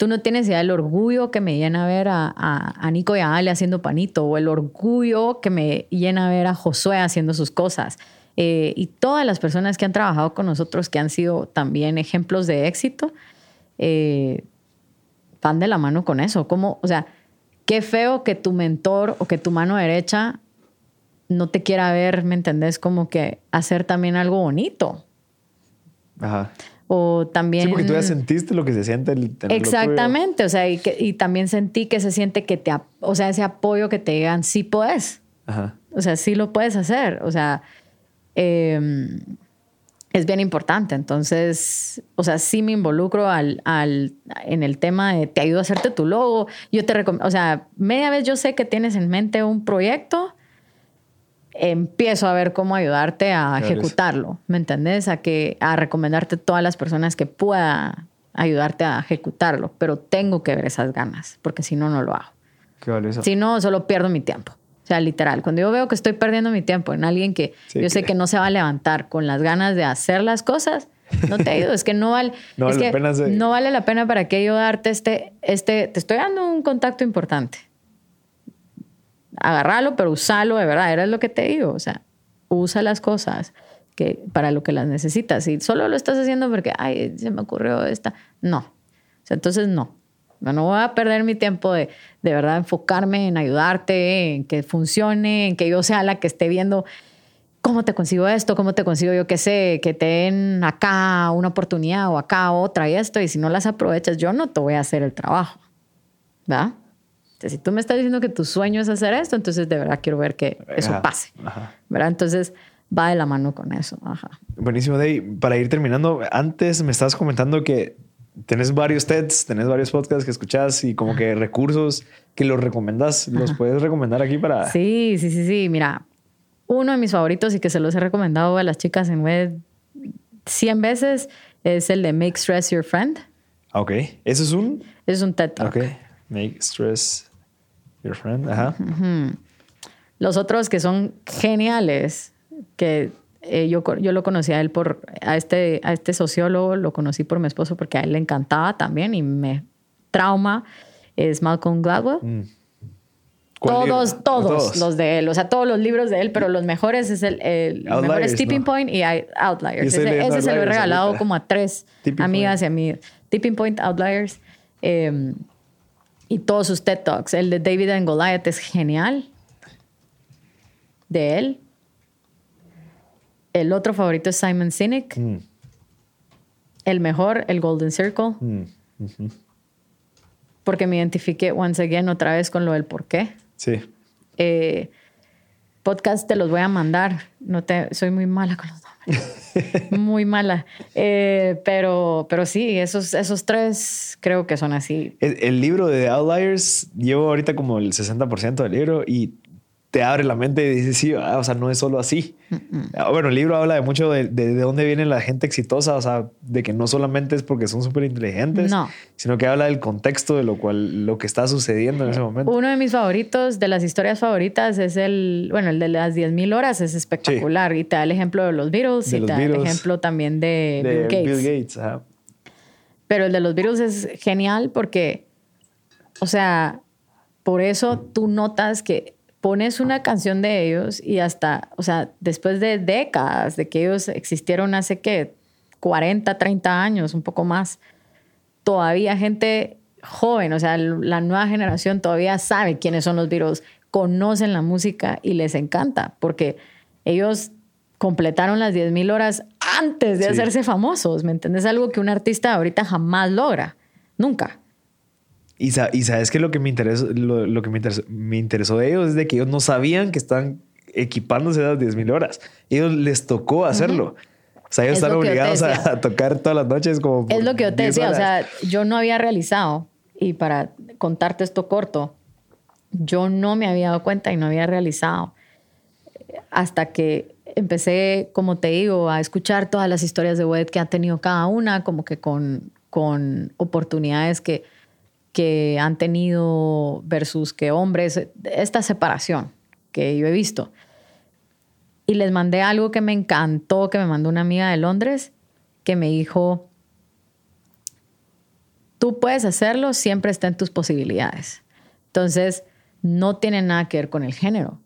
Tú no tienes idea del orgullo que me llena ver a, a, a Nico y a Ale haciendo panito o el orgullo que me llena ver a Josué haciendo sus cosas. Eh, y todas las personas que han trabajado con nosotros, que han sido también ejemplos de éxito, eh, van de la mano con eso. Como, o sea, qué feo que tu mentor o que tu mano derecha no te quiera ver, ¿me entendés? Como que hacer también algo bonito. Ajá. O también... Sí, porque tú ya sentiste lo que se siente el tenerlo Exactamente, o sea, y, que- y también sentí que se siente que te, o sea, ese apoyo que te digan, sí puedes. Ajá. o sea, sí lo puedes hacer, o sea, eh, es bien importante. Entonces, o sea, sí me involucro al, al, en el tema de te ayudo a hacerte tu logo. Yo te recomiendo, o sea, media vez yo sé que tienes en mente un proyecto, empiezo a ver cómo ayudarte a Claro, ejecutarlo, ¿me entendés? A, que, a recomendarte todas las personas que pueda ayudarte a ejecutarlo, pero tengo que ver esas ganas, porque si no, no lo hago. Qué valioso. Si no, solo pierdo mi tiempo. O sea, literal, cuando yo veo que estoy perdiendo mi tiempo en alguien que Sí, yo sé que- no se va a levantar con las ganas de hacer las cosas, no te ayudo. es que no vale, No es vale la que pena hacer- no vale la pena para que yo darte este, este, te estoy dando un contacto importante. Agarralo, pero usalo de verdad. Era lo que te digo. O sea, usa las cosas que para lo que las necesitas. Y solo lo estás haciendo porque, ay, se me ocurrió esta. No. Entonces no. No, no voy a perder mi tiempo de, de verdad enfocarme en ayudarte, en que funcione, en que yo sea la que esté viendo cómo te consigo esto, cómo te consigo yo qué sé, que te den acá una oportunidad o acá otra y esto. Y si no las aprovechas, yo no te voy a hacer el trabajo. ¿verdad? Entonces, si tú me estás diciendo que tu sueño es hacer esto, entonces de verdad quiero ver que eso Ajá, pase. ajá. ¿verdad? Entonces va de la mano con eso. Ajá. Buenísimo, Day. Para ir terminando, antes me estabas comentando que tenés varios TEDs, tenés varios podcasts que escuchás y como que recursos que los recomendás. ¿Los puedes recomendar aquí para...? Sí, sí, sí, sí. Mira, uno de mis favoritos y que se los he recomendado a las chicas en web 100 veces es el de Make Stress Your Friend. Ok. ¿Eso es un...? Es un TED Talk. Ok. Make stress your friend. Ajá. Los otros que son geniales, que eh, yo, yo lo conocí a él por, a este, a este sociólogo, lo conocí por mi esposo porque a él le encantaba también y me trauma, es Malcolm Gladwell. Mm. ¿Cuál Todos, todos, los de él, o sea, todos los libros de él, pero los mejores es el, el mejor Outliers, es Tipping ¿no? Point y I- Outliers. Ese, ese se lo he Outliers regalado ahorita. como a tres Tipping amigas Point. y amigos. Tipping Point, Outliers eh, y todos sus TED Talks. El de David and Goliath es genial. De él. El otro favorito es Simon Sinek. Mm, El mejor, el Golden Circle. mm. Porque me identifiqué once again otra vez con lo del por qué. Sí. eh, podcast te los voy a mandar. No te, soy muy mala con los nombres. muy mala. Eh, pero, pero sí, esos, esos tres creo que son así. El, el libro de Outliers, llevo ahorita como el 60% del libro y te abre la mente y dices, sí, ah, o sea, no es solo así. Ah, Bueno, el libro habla de mucho de, de, de dónde viene la gente exitosa, o sea, de que no solamente es porque son súper inteligentes, No. sino que habla del contexto de lo cual, lo que está sucediendo en ese momento. Uno de mis favoritos, de las historias favoritas, es el, bueno, el de las 10.000 horas, es espectacular. Y te da el ejemplo de los Beatles De y los te da el ejemplo también de, de Bill Gates. Bill Gates. ajá. Pero el de los Beatles es genial porque, o sea, por eso tú notas que pones una canción de ellos y hasta, o sea, después de décadas de que ellos existieron hace que 40, 30 años, un poco más, todavía gente joven, o sea, la nueva generación todavía sabe quiénes son los Beatles, conocen la música y les encanta porque ellos completaron las 10.000 horas antes de Sí. hacerse famosos, ¿me entiendes? Algo que un artista ahorita jamás logra, nunca. Y, sa- y sabes que lo que me interesó, lo, lo que me interesó, me interesó de ellos es de que ellos no sabían que están equipándose esas 10.000 horas. Ellos les tocó hacerlo. O sea, ellos Es están obligados a, a tocar todas las noches como... Es lo que yo te 10 decía, o horas. sea, yo no había realizado, y para contarte esto corto, yo no me había dado cuenta y no había realizado hasta que empecé, como te digo, a escuchar todas las historias de web que han tenido cada una, como que con, con oportunidades que, que han tenido versus que hombres, esta separación que yo he visto. Y les mandé algo que me encantó, que me mandó una amiga de Londres, que me dijo, tú puedes hacerlo, siempre está en tus posibilidades. Entonces, no tiene nada que ver con el género.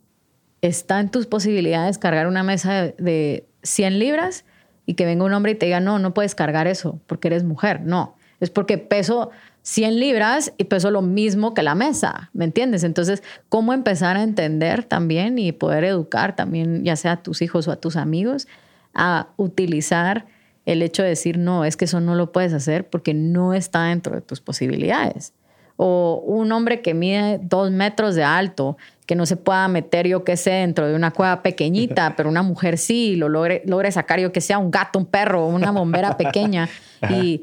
Está en tus posibilidades cargar una mesa de, de 100 libras y que venga un hombre y te diga, no, no puedes cargar eso porque eres mujer. No, es porque peso 100 libras y peso lo mismo que la mesa, ¿me entiendes? Entonces, ¿cómo empezar a entender también y poder educar también, ya sea a tus hijos o a tus amigos, a utilizar el hecho de decir, no, es que eso no lo puedes hacer porque no está dentro de tus posibilidades? O un hombre que mide dos metros de alto, que no se pueda meter, yo qué sé, dentro de una cueva pequeñita, pero una mujer sí, lo logre, logre sacar, yo que sea, un gato, un perro, una bombera pequeña. y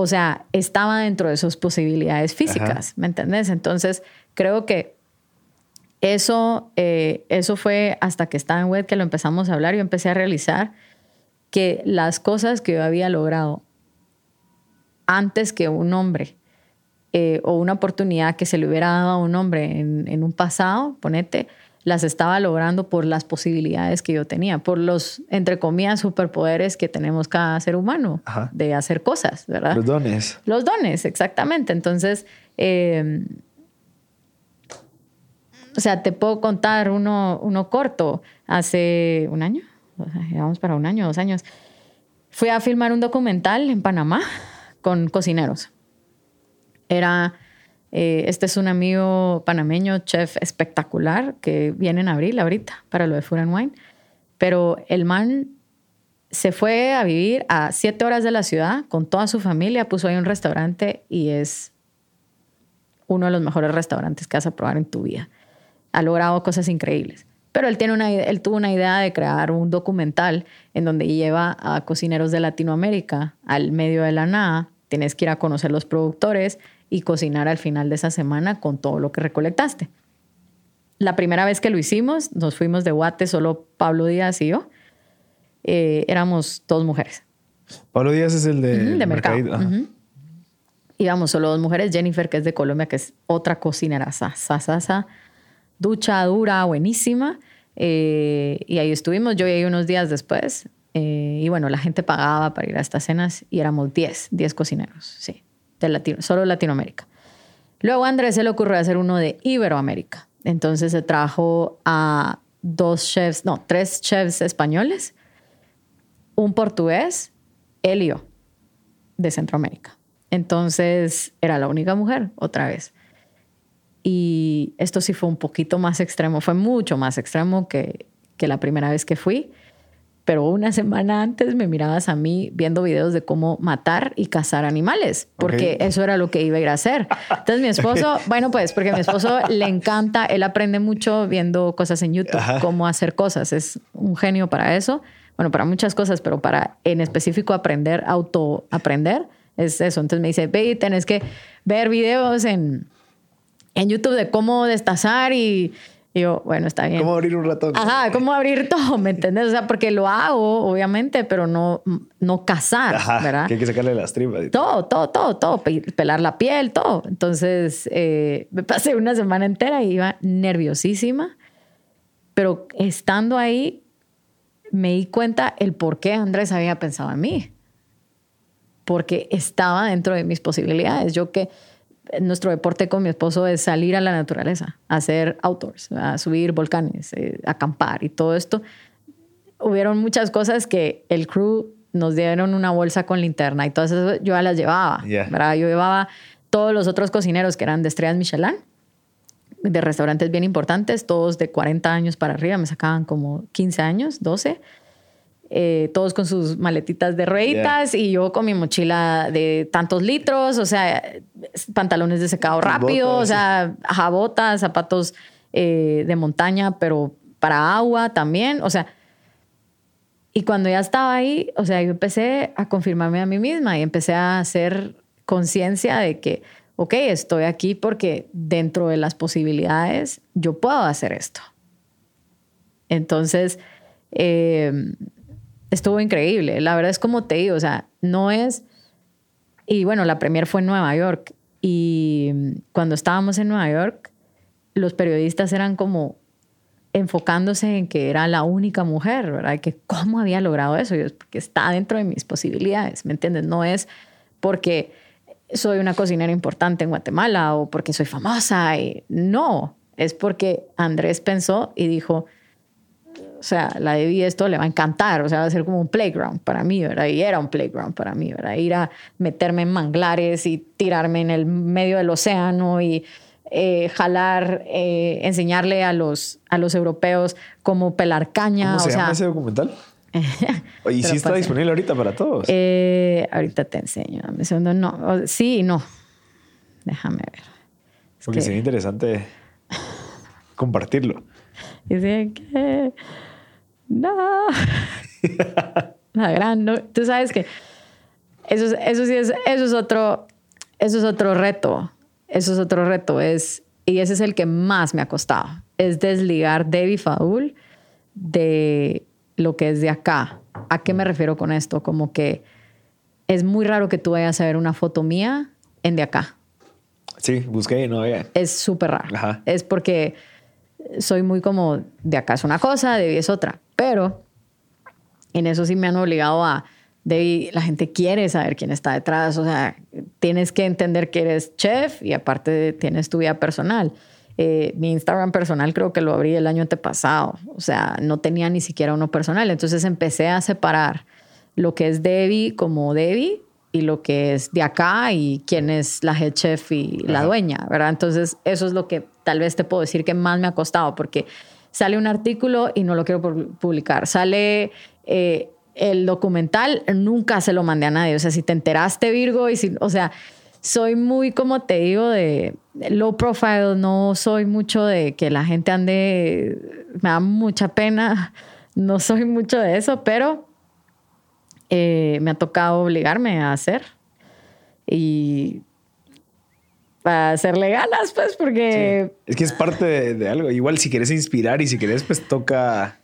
o sea, estaba dentro de sus posibilidades físicas, ¿me entendés? Entonces, creo que eso, eh, eso fue hasta que estaba en web que lo empezamos a hablar, yo empecé a realizar que las cosas que yo había logrado antes que un hombre eh, o una oportunidad que se le hubiera dado a un hombre en, en un pasado, ponete, las estaba logrando por las posibilidades que yo tenía, por los, entre comillas, superpoderes que tenemos cada ser humano de hacer cosas, ¿verdad? Los dones. Los dones, exactamente. Entonces, eh, o sea, te puedo contar uno, uno corto. Hace un año, llevamos para un año, dos años, fui a filmar un documental en Panamá con cocineros. Era eh, este es un amigo panameño, chef espectacular, que viene en abril ahorita para lo de Food and Wine. Pero el man se fue a vivir a siete horas de la ciudad con toda su familia, puso ahí un restaurante y es uno de los mejores restaurantes que vas a probar en tu vida. Ha logrado cosas increíbles. Pero él, tiene una, él tuvo una idea de crear un documental en donde lleva a cocineros de Latinoamérica al medio de la nada. Tienes que ir a conocer los productores y cocinar al final de esa semana con todo lo que recolectaste. La primera vez que lo hicimos, nos fuimos de Guate, solo Pablo Díaz y yo. Eh, éramos dos mujeres. Pablo Díaz es el de, de mercado. Íbamos solo dos mujeres. Jennifer, que es de Colombia, que es otra cocinera, sa, ducha dura, buenísima. Eh, y ahí estuvimos. Yo llegué unos días después. Eh, y bueno, la gente pagaba para ir a estas cenas y éramos 10, 10 cocineros, sí Latino, solo Latinoamérica. Luego a Andrés se le ocurrió hacer uno de Iberoamérica. Entonces se trajo a dos chefs, no, tres chefs españoles, un portugués, Helio, de Centroamérica. Entonces era la única mujer, otra vez. Y esto sí fue un poquito más extremo, fue mucho más extremo que, que la primera vez que fui pero una semana antes me mirabas a mí viendo videos de cómo matar y cazar animales, porque eso era lo que iba a ir a hacer. Entonces mi esposo, bueno, pues porque a mi esposo le encanta, él aprende mucho viendo cosas en YouTube, cómo hacer cosas, es un genio para eso, bueno, para muchas cosas, pero para en específico aprender, auto aprender, es eso. Entonces me dice, ve, tenés que ver videos en, en YouTube de cómo destazar y y yo, bueno, está bien. ¿Cómo abrir un ratón? Ajá, ¿cómo abrir todo? ¿Me entiendes? O sea, porque lo hago, obviamente, pero no, no cazar, Ajá, ¿verdad? Que hay que sacarle las tripas. todo, todo, todo, todo. Pelar la piel, todo. Entonces, eh, me pasé una semana entera y iba nerviosísima. Pero estando ahí, me di cuenta el por qué Andrés había pensado en mí. Porque estaba dentro de mis posibilidades. Yo que nuestro deporte con mi esposo es salir a la naturaleza, hacer outdoors, a subir volcanes, eh, acampar y todo esto. Hubieron muchas cosas que el crew nos dieron una bolsa con linterna y todas eso yo ya las llevaba. ¿verdad? Yo llevaba todos los otros cocineros que eran de estrellas Michelin, de restaurantes bien importantes, todos de 40 años para arriba, me sacaban como 15 años, 12 eh, todos con sus maletitas de rueditas y yo con mi mochila de tantos litros, o sea, pantalones de secado rápido, o sea, jabotas, zapatos eh, de montaña, pero para agua también, o sea, y cuando ya estaba ahí, o sea, yo empecé a confirmarme a mí misma y empecé a hacer conciencia de que, ok, estoy aquí porque dentro de las posibilidades yo puedo hacer esto. Entonces, eh, estuvo increíble. La verdad es como te digo, o sea, no es... Y bueno, la premier fue en Nueva York y cuando estábamos en Nueva York, los periodistas eran como enfocándose en que era la única mujer, ¿verdad? Que cómo había logrado eso. Yo, porque está dentro de mis posibilidades, ¿me entiendes? No es porque soy una cocinera importante en Guatemala o porque soy famosa. No, es porque Andrés pensó y dijo, o sea, la Debbie esto le va a encantar, o sea, va a ser como un playground para mí, ¿verdad? Y era un playground para mí, ¿verdad? Ir a meterme en manglares y tirarme en el medio del océano y eh, jalar, eh, enseñarle a los, a los europeos cómo pelar caña. ¿Cómo se o llama sea, ese documental? ¿Y sí está disponible ahorita para todos? eh, ahorita te enseño, dame un segundo. No, sí y no. Déjame ver. Es Porque que- sería interesante compartirlo. Dice que no. La gran no- Tú sabes que eso, es- eso sí es, eso es otro, eso es otro reto. Eso es otro reto. Es, y ese es el que más me ha costado. Es desligar Debbie Faul de lo que es de acá. ¿A qué me refiero con esto? Como que es muy raro que tú vayas a ver una foto mía en de acá. Sí, busqué y no había. Es súper raro. Ajá. Es porque soy muy como de acá es una cosa, de ahí es otra. Pero en eso sí me han obligado a. De la gente quiere saber quién está detrás. O sea, tienes que entender que eres chef y aparte tienes tu vida personal. Eh, mi Instagram personal creo que lo abrí el año antepasado. O sea, no tenía ni siquiera uno personal. Entonces empecé a separar lo que es Debbie como Debbie y lo que es de acá y quién es la head chef y la dueña, ¿verdad? Entonces eso es lo que tal vez te puedo decir que más me ha costado porque sale un artículo y no lo quiero pu- publicar. Sale eh, el documental, nunca se lo mandé a nadie. O sea, si te enteraste, Virgo, y si, o sea, soy muy, como te digo, de low profile, no soy mucho de que la gente ande, me da mucha pena, no soy mucho de eso, pero eh, me ha tocado obligarme a hacer y para hacerle ganas, pues, porque Es que es parte de, de algo. Igual si quieres inspirar y si quieres, pues toca.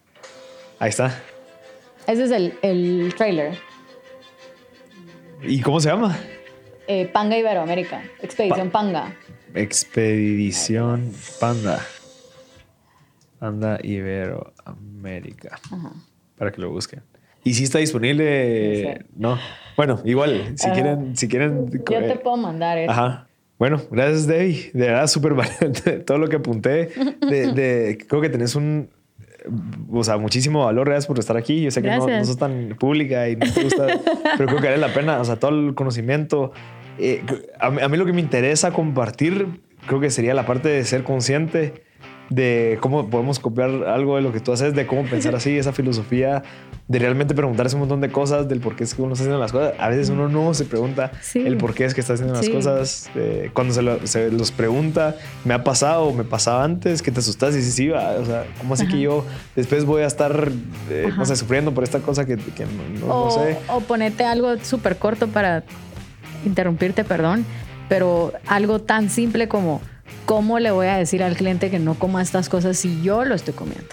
Ahí está. ese es el, el trailer. ¿Y cómo se llama? Eh, Panga Iberoamérica, Expedición Panga. Expedición Panda. Panda Iberoamérica. Ajá. Para que lo busquen. ¿Y si está disponible? No. Bueno, igual, si Ajá. quieren, si quieren. Yo te puedo mandar eso. Ajá. Bueno, gracias, Debbie. De verdad, súper valiente. Todo lo que apunté. De, de- creo que tenés un. O sea, muchísimo valor. Gracias por estar aquí. Yo sé que no, no sos tan pública y no te gusta, pero creo que vale la pena. O sea, todo el conocimiento. Eh, a, a mí lo que me interesa compartir, creo que sería la parte de ser consciente de cómo podemos copiar algo de lo que tú haces, de cómo pensar así, esa filosofía, de realmente preguntarse un montón de cosas, del por qué es que uno está haciendo las cosas. A veces uno no se pregunta Sí. el por qué es que está haciendo las Sí. cosas. Eh, cuando se, lo- se los pregunta, me ha pasado, me pasaba antes, que te asustas y dices, sí, va, o sea, ¿cómo así que yo después voy a estar, eh, no sé, sufriendo por esta cosa que, que no, no- no o, sé? o ponete algo súper corto para interrumpirte, perdón, pero algo tan simple como cómo le voy a decir al cliente que no coma estas cosas si yo lo estoy comiendo.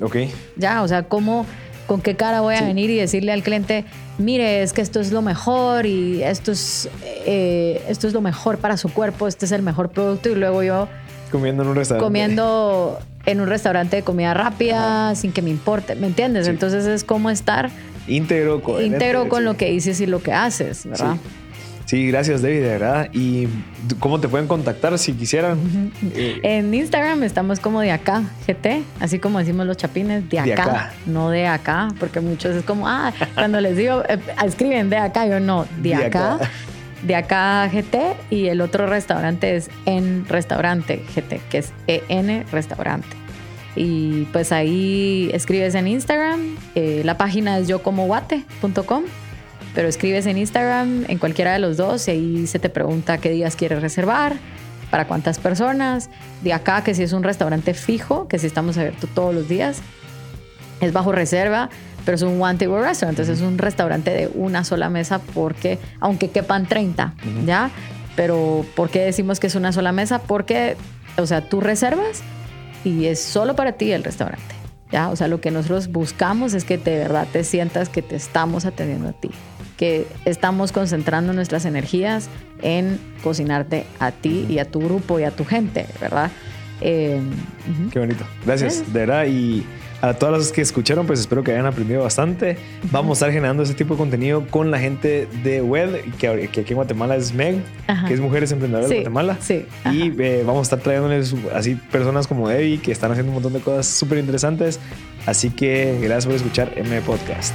Ok, Ya, o sea, cómo, con qué cara voy a Sí. venir y decirle al cliente, mire, es que esto es lo mejor y esto es, eh, esto es lo mejor para su cuerpo, este es el mejor producto y luego yo comiendo en un restaurante. comiendo en un restaurante de comida rápida sin que me importe, ¿me entiendes? Sí. Entonces es como estar Íntegro, íntegro con lo que dices y lo que haces, ¿verdad? Sí, gracias David, de verdad. ¿Y cómo te pueden contactar si quisieran? Eh, En Instagram estamos como de acá, GT, así como decimos los chapines, de acá, De acá. no de acá, porque muchos es como, ah, cuando les digo, eh, escriben de acá, yo no, de, De acá, acá. de acá GT, y el otro restaurante es en restaurante GT, que es EN restaurante. Y pues ahí escribes en Instagram, eh, la página es yocomoguate.com, pero escribes en Instagram, en cualquiera de los dos, y ahí se te pregunta qué días quieres reservar, para cuántas personas. De acá, que si es un restaurante fijo, que si estamos abiertos todos los días, es bajo reserva, pero es un one table restaurant, entonces es un restaurante de una sola mesa porque, aunque quepan 30, ¿ya? Pero ¿por qué decimos que es una sola mesa? Porque, o sea, tú reservas y es solo para ti el restaurante, ¿ya? O sea, lo que nosotros buscamos es que de verdad te sientas que te estamos atendiendo a ti, que estamos concentrando nuestras energías en cocinarte a ti y a tu grupo y a tu gente, ¿verdad? Eh. Qué bonito. Gracias, Gracias. de verdad. Y a todas las que escucharon, pues espero que hayan aprendido bastante. Vamos a estar generando ese tipo de contenido con la gente de web, que, que aquí en Guatemala es Meg, Ajá. que es Mujeres Emprendedoras Sí, de Guatemala. sí, Y eh, vamos a estar trayéndoles así personas como Debbie, que están haciendo un montón de cosas súper interesantes. Así que gracias por escuchar M Podcast.